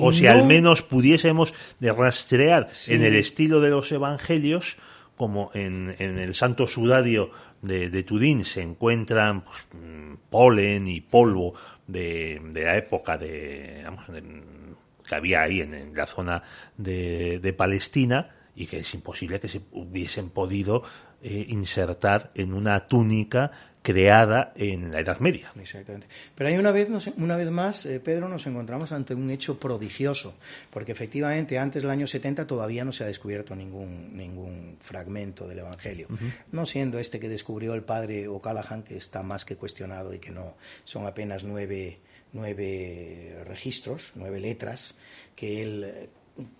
o si al menos pudiésemos rastrear en el estilo de los evangelios, como en, el Santo Sudario de, Tudín se encuentran pues, mm, polen y polvo de, la época de, que había ahí en, la zona de, Palestina y que es imposible que se hubiesen podido eh, insertar en una túnica creada en la Edad Media. Exactamente. Pero hay una vez, una vez más, eh, Pedro, nos encontramos ante un hecho prodigioso, porque efectivamente antes del año 70 todavía no se ha descubierto ningún, ningún fragmento del Evangelio, no siendo este que descubrió el padre O'Callaghan, que está más que cuestionado y que no son apenas nueve nueve registros, nueve letras, que él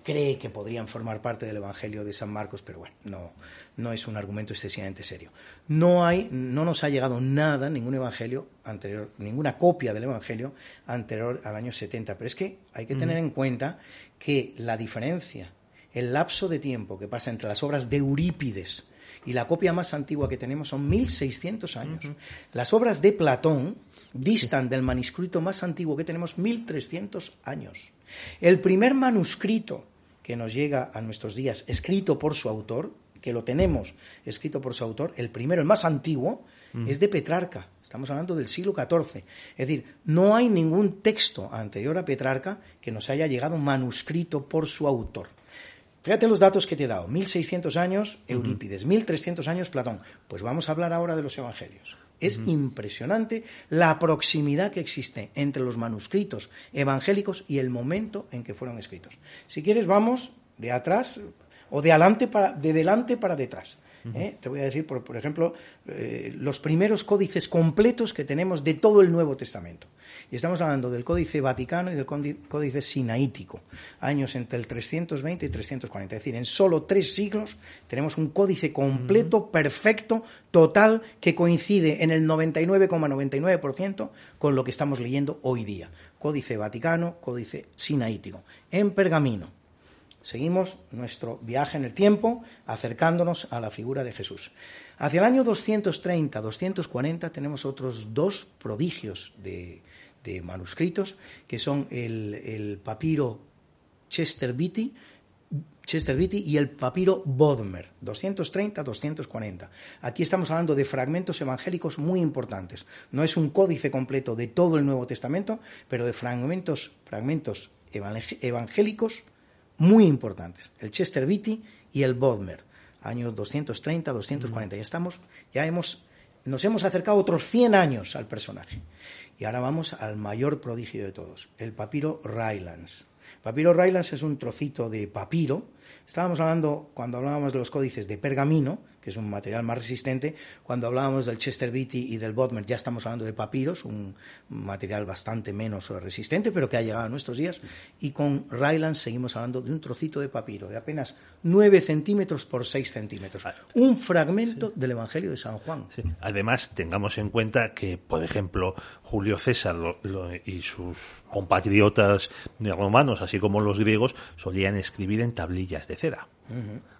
cree que podrían formar parte del Evangelio de San Marcos, pero bueno, no, no es un argumento excesivamente serio. No hay, no nos ha llegado nada, ningún evangelio anterior, ninguna copia del evangelio anterior al año 70. Pero es que hay que tener en cuenta que la diferencia, el lapso de tiempo que pasa entre las obras de Eurípides y la copia más antigua que tenemos son 1600 años. Las obras de Platón distan del manuscrito más antiguo que tenemos 1300 años. El primer manuscrito que nos llega a nuestros días, escrito por su autor, que lo tenemos escrito por su autor, el primero, el más antiguo, es de Petrarca. Estamos hablando del siglo XIV. Es decir, no hay ningún texto anterior a Petrarca que nos haya llegado manuscrito por su autor. Fíjate los datos que te he dado. 1600 años Eurípides, 1300 años Platón. Pues vamos a hablar ahora de los evangelios. Es impresionante la proximidad que existe entre los manuscritos evangélicos y el momento en que fueron escritos. Si quieres, vamos de atrás o de, adelante para, de delante para detrás. ¿Eh? Te voy a decir, por, por ejemplo, eh, los primeros códices completos que tenemos de todo el Nuevo Testamento. Y estamos hablando del Códice Vaticano y del Códice Sinaítico, años entre el 320 y 340. Es decir, en solo tres siglos tenemos un códice completo, perfecto, total, que coincide en el 99,99% con lo que estamos leyendo hoy día. Códice Vaticano, Códice Sinaítico, en pergamino. Seguimos nuestro viaje en el tiempo acercándonos a la figura de Jesús. Hacia el año 230-240 tenemos otros dos prodigios de, manuscritos, que son el, papiro Chester Beatty, y el papiro Bodmer, 230-240. Aquí estamos hablando de fragmentos evangélicos muy importantes. No es un códice completo de todo el Nuevo Testamento, pero de fragmentos, fragmentos evangélicos muy importantes, el Chester Beatty y el Bodmer, años 230, 240. Ya estamos, ya hemos, nos hemos acercado otros 100 años al personaje. Y ahora vamos al mayor prodigio de todos, el papiro Rylands. Papiro Rylands es un trocito de papiro. Estábamos hablando, cuando hablábamos de los códices de pergamino, que es un material más resistente. Cuando hablábamos del Chester Beatty y del Bodmer, ya estamos hablando de papiros, un material bastante menos resistente, pero que ha llegado a nuestros días. Y con Ryland seguimos hablando de un trocito de papiro, de apenas 9 centímetros por 6 centímetros. Ah, un fragmento del Evangelio de San Juan. Además, tengamos en cuenta que, por ejemplo, Julio César y sus compatriotas romanos, así como los griegos, solían escribir en tablillas de cera.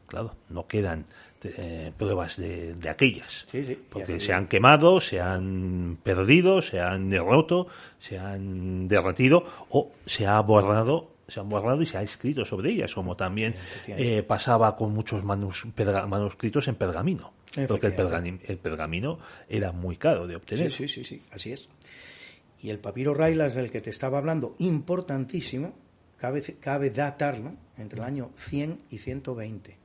Claro, no quedan eh, pruebas de, aquellas. porque se han quemado, se han perdido, se han derroto, se han derretido o se ha borrado se han borrado y se ha escrito sobre ellas, como también eh, pasaba con muchos manuscritos en pergamino, porque el, el pergamino era muy caro de obtener. Sí, sí, sí, así es. Y el papiro Railas del que te estaba hablando, importantísimo, cabe, cabe datarlo entre el año 100 y 120.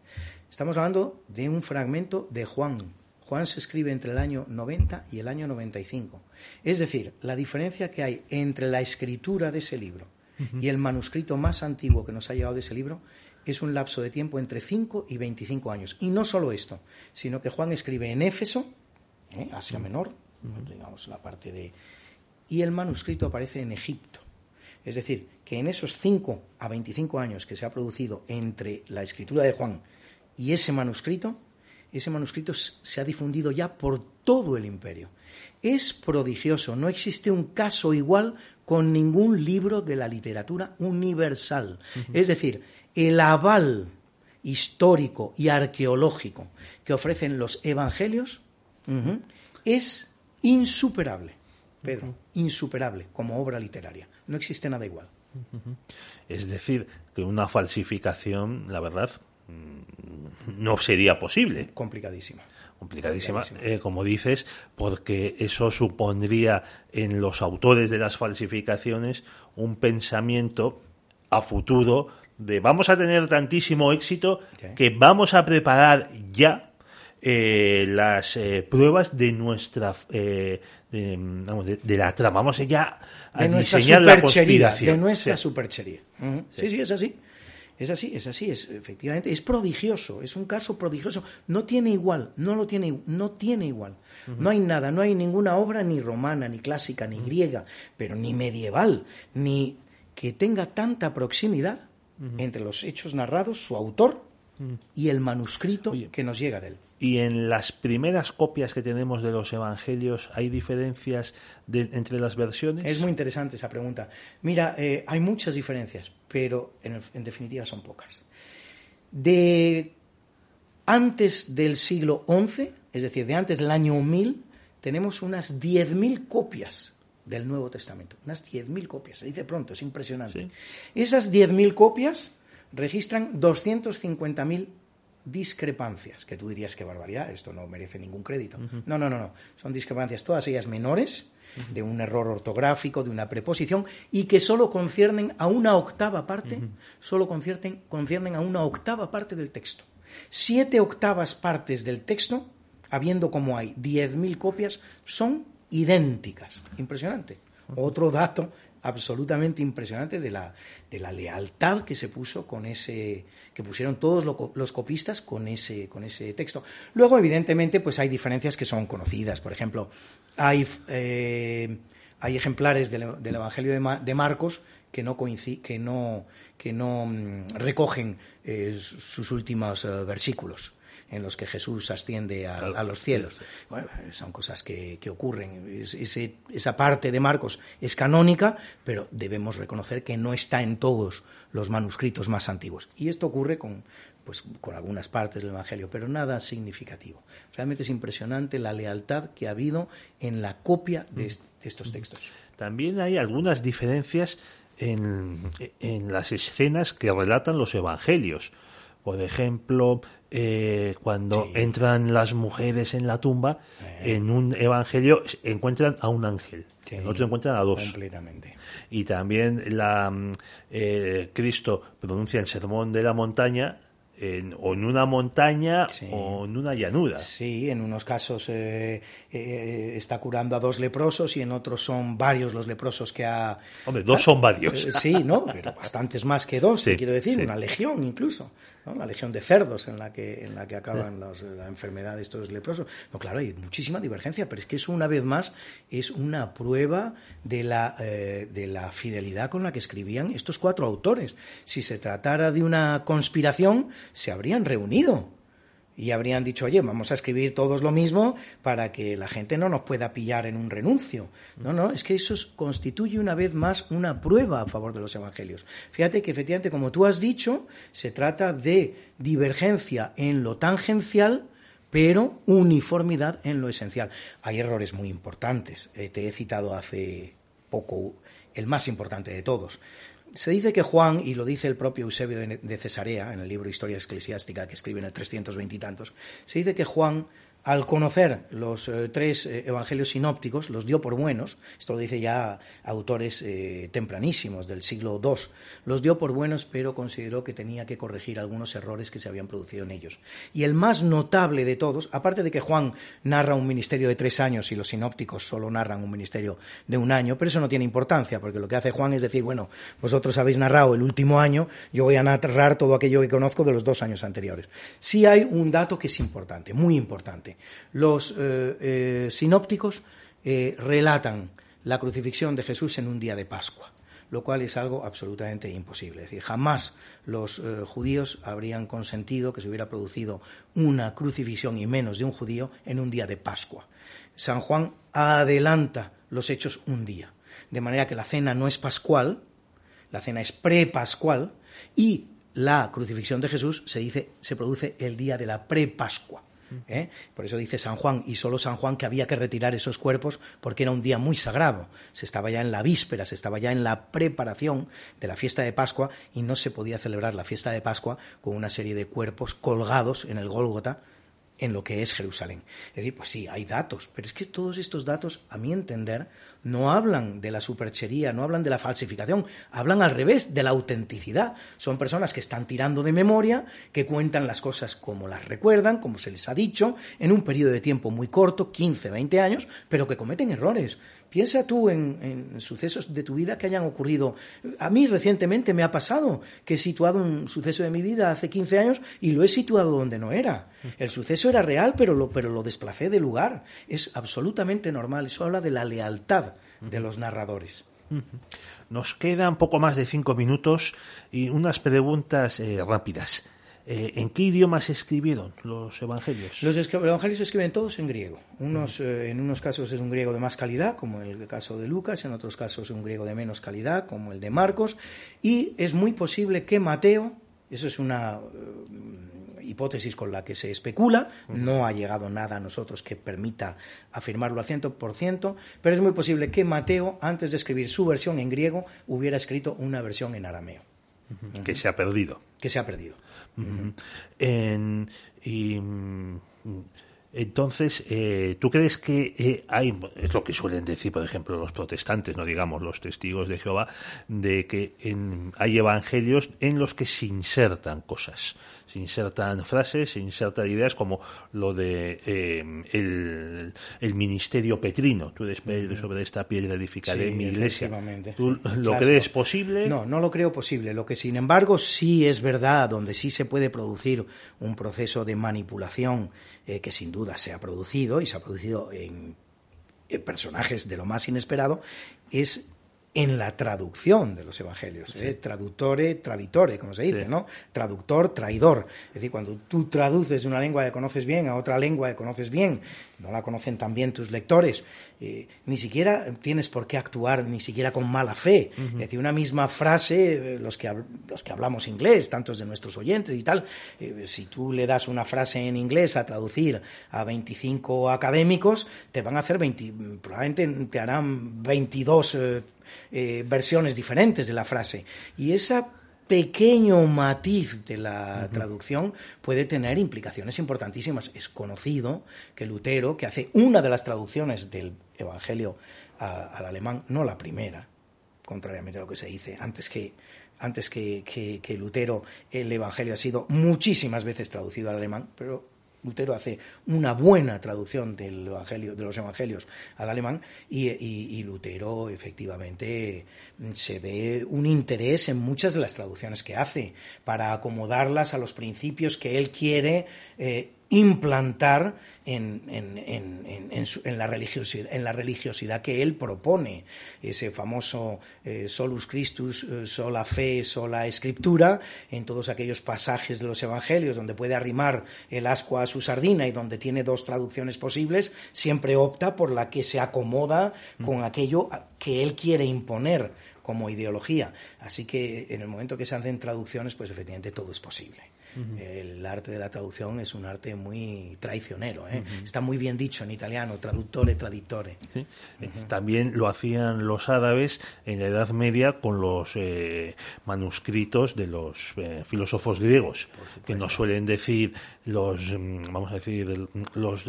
Estamos hablando de un fragmento de Juan. Juan se escribe entre el año 90 y el año 95. Es decir, la diferencia que hay entre la escritura de ese libro y el manuscrito más antiguo que nos ha llegado de ese libro es un lapso de tiempo entre 5 y 25 años. Y no solo esto, sino que Juan escribe en Éfeso, ¿eh? Asia Menor, digamos la parte de... Y el manuscrito aparece en Egipto. Es decir, que en esos 5 a 25 años que se ha producido entre la escritura de Juan y ese manuscrito, ese manuscrito se ha difundido ya por todo el imperio. Es prodigioso, no existe un caso igual con ningún libro de la literatura universal. Es decir, el aval histórico y arqueológico que ofrecen los evangelios es insuperable, Pedro, insuperable como obra literaria. No existe nada igual. Es decir, que una falsificación, la verdad, no sería posible. Complicadísima. Complicadísima, eh, como dices, porque eso supondría en los autores de las falsificaciones un pensamiento a futuro de vamos a tener tantísimo éxito que vamos a preparar ya eh, las eh, pruebas de nuestra de, la trama. Vamos ya a diseñar la conspiración de nuestra superchería. Sí, sí es así es así, es así, es efectivamente, es prodigioso, es un caso prodigioso, no tiene igual, no lo tiene, no tiene igual. No hay nada, no hay ninguna obra ni romana, ni clásica, ni griega, pero ni medieval, ni que tenga tanta proximidad entre los hechos narrados, su autor y el manuscrito que nos llega de él. Y en las primeras copias que tenemos de los evangelios, ¿hay diferencias entre las versiones? Es muy interesante esa pregunta. Mira, eh, hay muchas diferencias, pero en, definitiva son pocas. De antes del siglo XI, es decir, de antes del año 1000, tenemos unas 10.000 copias del Nuevo Testamento. Unas 10.000 copias, se dice pronto, es impresionante. Esas 10.000 copias registran 250.000 discrepancias, que tú dirías que barbaridad, esto no merece ningún crédito. No, no, no, no. Son discrepancias todas ellas menores, de un error ortográfico, de una preposición, y que solo conciernen a una octava parte, solo conciernen, conciernen a una octava parte del texto. Siete octavas partes del texto, habiendo como hay diez mil copias, son idénticas. Impresionante. Otro dato absolutamente impresionante de la, de la lealtad que se puso con ese, que pusieron todos los copistas con ese, con ese texto. Luego, evidentemente, pues hay diferencias que son conocidas. Por ejemplo, hay, eh, hay ejemplares del, Evangelio de, Marcos que no, que no, que no mm, recogen eh, sus últimos eh, versículos. En los que Jesús asciende a, los cielos. Bueno, son cosas que, ocurren. esa parte de Marcos es canónica, pero debemos reconocer que no está en todos los manuscritos más antiguos. Y esto ocurre con, pues, con algunas partes del Evangelio, pero nada significativo. Realmente es impresionante la lealtad que ha habido en la copia de, de estos textos. También hay algunas diferencias en, las escenas que relatan los evangelios. Por ejemplo, eh, cuando entran las mujeres en la tumba, eh. en un evangelio encuentran a un ángel, en otro encuentran a dos. Completamente. Y también la, eh, Cristo pronuncia el sermón de la montaña en, o en una montaña o en una llanura. Sí, en unos casos eh, eh, está curando a dos leprosos y en otros son varios los leprosos que ha... Hombre, dos son varios. Eh, sí, ¿no? Pero bastantes más que dos, quiero decir, una legión incluso, ¿no? La legión de cerdos en la que, en la que acaban la enfermedad de estos leprosos. No, claro, hay muchísima divergencia, pero es que eso una vez más es una prueba de la, de la fidelidad con la que escribían estos cuatro autores. Si se tratara de una conspiración, se habrían reunido y habrían dicho, oye, vamos a escribir todos lo mismo para que la gente no nos pueda pillar en un renuncio. No, no, es que eso constituye una vez más una prueba a favor de los evangelios. Fíjate que efectivamente, como tú has dicho, se trata de divergencia en lo tangencial, pero uniformidad en lo esencial. Hay errores muy importantes. Eh, te he citado hace poco el más importante de todos. Se dice que Juan, y lo dice el propio Eusebio de Cesarea en el libro Historia Eclesiástica que escribe en el 320 y se dice que Juan al conocer los eh, tres eh, evangelios sinópticos, los dio por buenos, esto lo dice ya autores eh, tempranísimos del siglo II, los dio por buenos, pero consideró que tenía que corregir algunos errores que se habían producido en ellos. Y el más notable de todos, aparte de que Juan narra un ministerio de tres años y los sinópticos solo narran un ministerio de un año, pero eso no tiene importancia, porque lo que hace Juan es decir, bueno, vosotros habéis narrado el último año, yo voy a narrar todo aquello que conozco de los dos años anteriores. Sí hay un dato que es importante, muy importante los eh, eh, sinópticos eh, relatan la crucifixión de Jesús en un día de Pascua, lo cual es algo absolutamente imposible. Es decir, jamás los judíos habrían consentido que se hubiera producido una crucifixión, y menos de un judío, en un día de Pascua. San Juan adelanta los hechos un día, de manera que la cena no es pascual, la cena es prepascual, y la crucifixión de Jesús se dice se produce el día de la prepascua. ¿Eh? Por eso dice San Juan, y solo San Juan, que había que retirar esos cuerpos porque era un día muy sagrado. Se estaba ya en la víspera, se estaba ya en la preparación de la fiesta de Pascua y no se podía celebrar la fiesta de Pascua con una serie de cuerpos colgados en el Gólgota en lo que es Jerusalén. Es decir, pues sí, hay datos, pero es que todos estos datos, a mi entender, no hablan de la superchería, no hablan de la falsificación, hablan al revés, de la autenticidad. Son personas que están tirando de memoria, que cuentan las cosas como las recuerdan, como se les ha dicho, en un periodo de tiempo muy corto, 15, 20 años, pero que cometen errores. Piensa tú en, sucesos de tu vida que hayan ocurrido. A mí recientemente me ha pasado que he situado un suceso de mi vida hace 15 años y lo he situado donde no era. El suceso era real, pero lo, pero lo desplacé de lugar. Es absolutamente normal. Eso habla de la lealtad de los narradores. Nos quedan poco más de cinco minutos y unas preguntas eh, rápidas. Eh, ¿En qué idioma se escribieron los evangelios? Los evangelios se escriben todos en griego. Unos, eh, en unos casos es un griego de más calidad, como el caso de Lucas, en otros casos es un griego de menos calidad, como el de Marcos, y es muy posible que Mateo, eso es una eh, hipótesis con la que se especula, no ha llegado nada a nosotros que permita afirmarlo al ciento por ciento, pero es muy posible que Mateo, antes de escribir su versión en griego, hubiera escrito una versión en arameo. Que se ha perdido. Que se ha perdido y mm, entonces, eh, ¿tú crees que eh, hay, es lo que suelen decir, por ejemplo, los protestantes, no digamos los testigos de Jehová, de que hay evangelios en los que se insertan cosas? se insertan frases, se insertan ideas como lo de eh, el, ministerio petrino. Tú después sobre esta piedra edificaré mi iglesia. ¿Tú lo crees posible? No, no lo creo posible. Lo que sin embargo sí es verdad, donde sí se puede producir un proceso de manipulación eh, que sin duda se ha producido y se ha producido en personajes de lo más inesperado, es en la traducción de los evangelios. ¿eh? Traductore, traditore, como se dice, ¿no? Traductor, traidor. Es decir, cuando tú traduces de una lengua que conoces bien a otra lengua que conoces bien, no la conocen tan bien tus lectores, eh, ni siquiera tienes por qué actuar ni siquiera con mala fe. Es decir, una misma frase, eh, los que, los que hablamos inglés, tantos de nuestros oyentes y tal, eh, si tú le das una frase en inglés a traducir a 25 académicos, te van a hacer 20, probablemente te harán 22 versiones diferentes de la frase. Y esa pequeño matiz de la traducción puede tener implicaciones importantísimas. Es conocido que Lutero, que hace una de las traducciones del Evangelio al alemán, no la primera, contrariamente a lo que se dice, antes que antes que, que Lutero, el Evangelio ha sido muchísimas veces traducido al alemán, pero Lutero hace una buena traducción de los evangelios al alemán y, Lutero efectivamente se ve un interés en muchas de las traducciones que hace para acomodarlas a los principios que él quiere eh, implantar en, la religiosidad, en la religiosidad que él propone. Ese famoso eh, solus Christus, eh, sola fe, sola escritura, en todos aquellos pasajes de los evangelios donde puede arrimar el asco a su sardina y donde tiene dos traducciones posibles, siempre opta por la que se acomoda con aquello que él quiere imponer como ideología. Así que en el momento que se hacen traducciones, pues efectivamente todo es posible. El arte de la traducción es un arte muy traicionero. ¿eh? Está muy bien dicho en italiano, traductore, traditore. También lo hacían los árabes en la Edad Media con los eh, manuscritos de los eh, filósofos griegos, que nos suelen decir los, mm, vamos a decir, los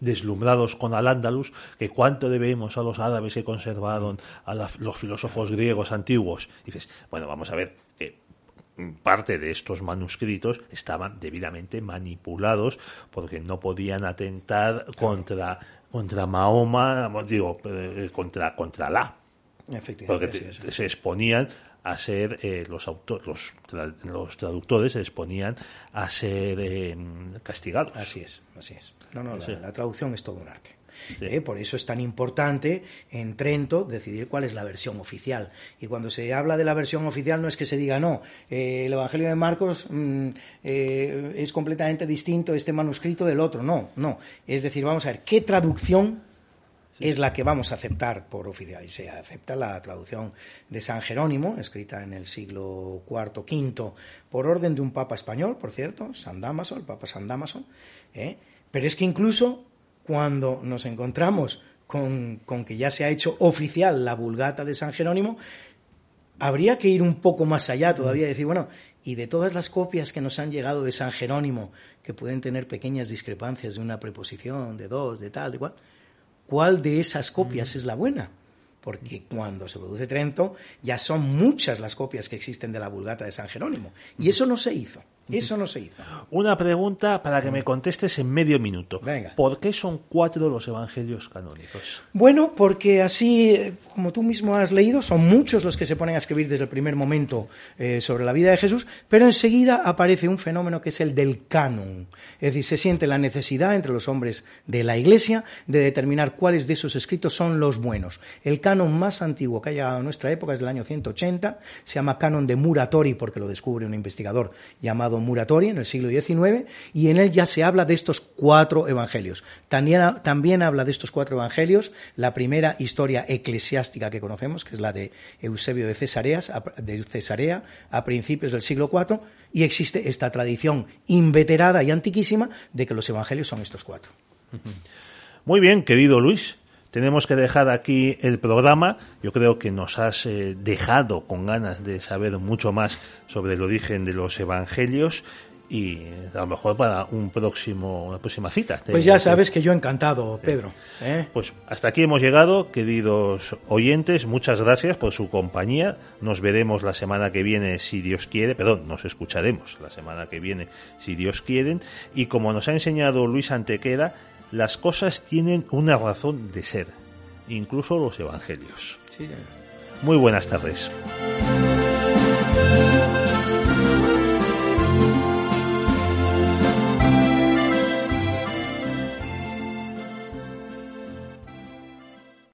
deslumbrados con Al-Ándalus, que cuánto debemos a los árabes que conservaron a los filósofos griegos antiguos. dices, bueno, vamos a ver, parte de estos manuscritos estaban debidamente manipulados porque no podían atentar contra contra Mahoma, digo, eh, contra contra la porque se exponían a ser eh, los, los, los, traductores se exponían a ser eh, castigados. Así es, así es. No, no, la traducción es todo un arte. ¿Eh? Por eso es tan importante en Trento decidir cuál es la versión oficial. Y cuando se habla de la versión oficial no es que se diga, no, eh, el Evangelio de Marcos mm, eh, es completamente distinto este manuscrito del otro. No, no. Es decir, vamos a ver, ¿qué traducción es la que vamos a aceptar por oficial. Y se acepta la traducción de San Jerónimo, escrita en el siglo IV, V, por orden de un papa español, por cierto, San Damaso, el papa San Damaso. Pero es que incluso cuando nos encontramos con, que ya se ha hecho oficial la vulgata de San Jerónimo, habría que ir un poco más allá todavía y decir, bueno, y de todas las copias que nos han llegado de San Jerónimo, que pueden tener pequeñas discrepancias de una preposición, de dos, de tal, de cual, ¿cuál de esas copias es la buena? Porque cuando se produce Trento ya son muchas las copias que existen de la vulgata de San Jerónimo. Y eso no se hizo. Eso no se hizo. Una pregunta para que me contestes en medio minuto. Venga. ¿Por qué son cuatro los evangelios canónicos? Bueno, porque así, como tú mismo has leído, son muchos los que se ponen a escribir desde el primer momento eh, sobre la vida de Jesús, pero enseguida aparece un fenómeno que es el del canon. Es decir, se siente la necesidad entre los hombres de la Iglesia de determinar cuáles de esos escritos son los buenos. El canon más antiguo que ha llegado a nuestra época es del año 180, se llama canon de Muratori porque lo descubre un investigador llamado Muratori en el siglo XIX y en él ya se habla de estos cuatro evangelios. También, también habla de estos cuatro evangelios la primera historia eclesiástica que conocemos, que es la de Eusebio de, Cesareas, de Cesarea a principios del siglo IV y existe esta tradición inveterada y antiquísima de que los evangelios son estos cuatro. Muy bien, querido Luis tenemos que dejar aquí el programa. Yo creo que nos has eh, dejado con ganas de saber mucho más sobre el origen de los evangelios y a lo mejor para un próximo una próxima cita. Pues ya sabes que yo encantado, Pedro. ¿eh? Pues hasta aquí hemos llegado, queridos oyentes. Muchas gracias por su compañía. Nos veremos la semana que viene, si Dios quiere. Perdón, nos escucharemos la semana que viene, si Dios quiere. Y como nos ha enseñado Luis Antequera, las cosas tienen una razón de ser, incluso los evangelios. Muy buenas tardes.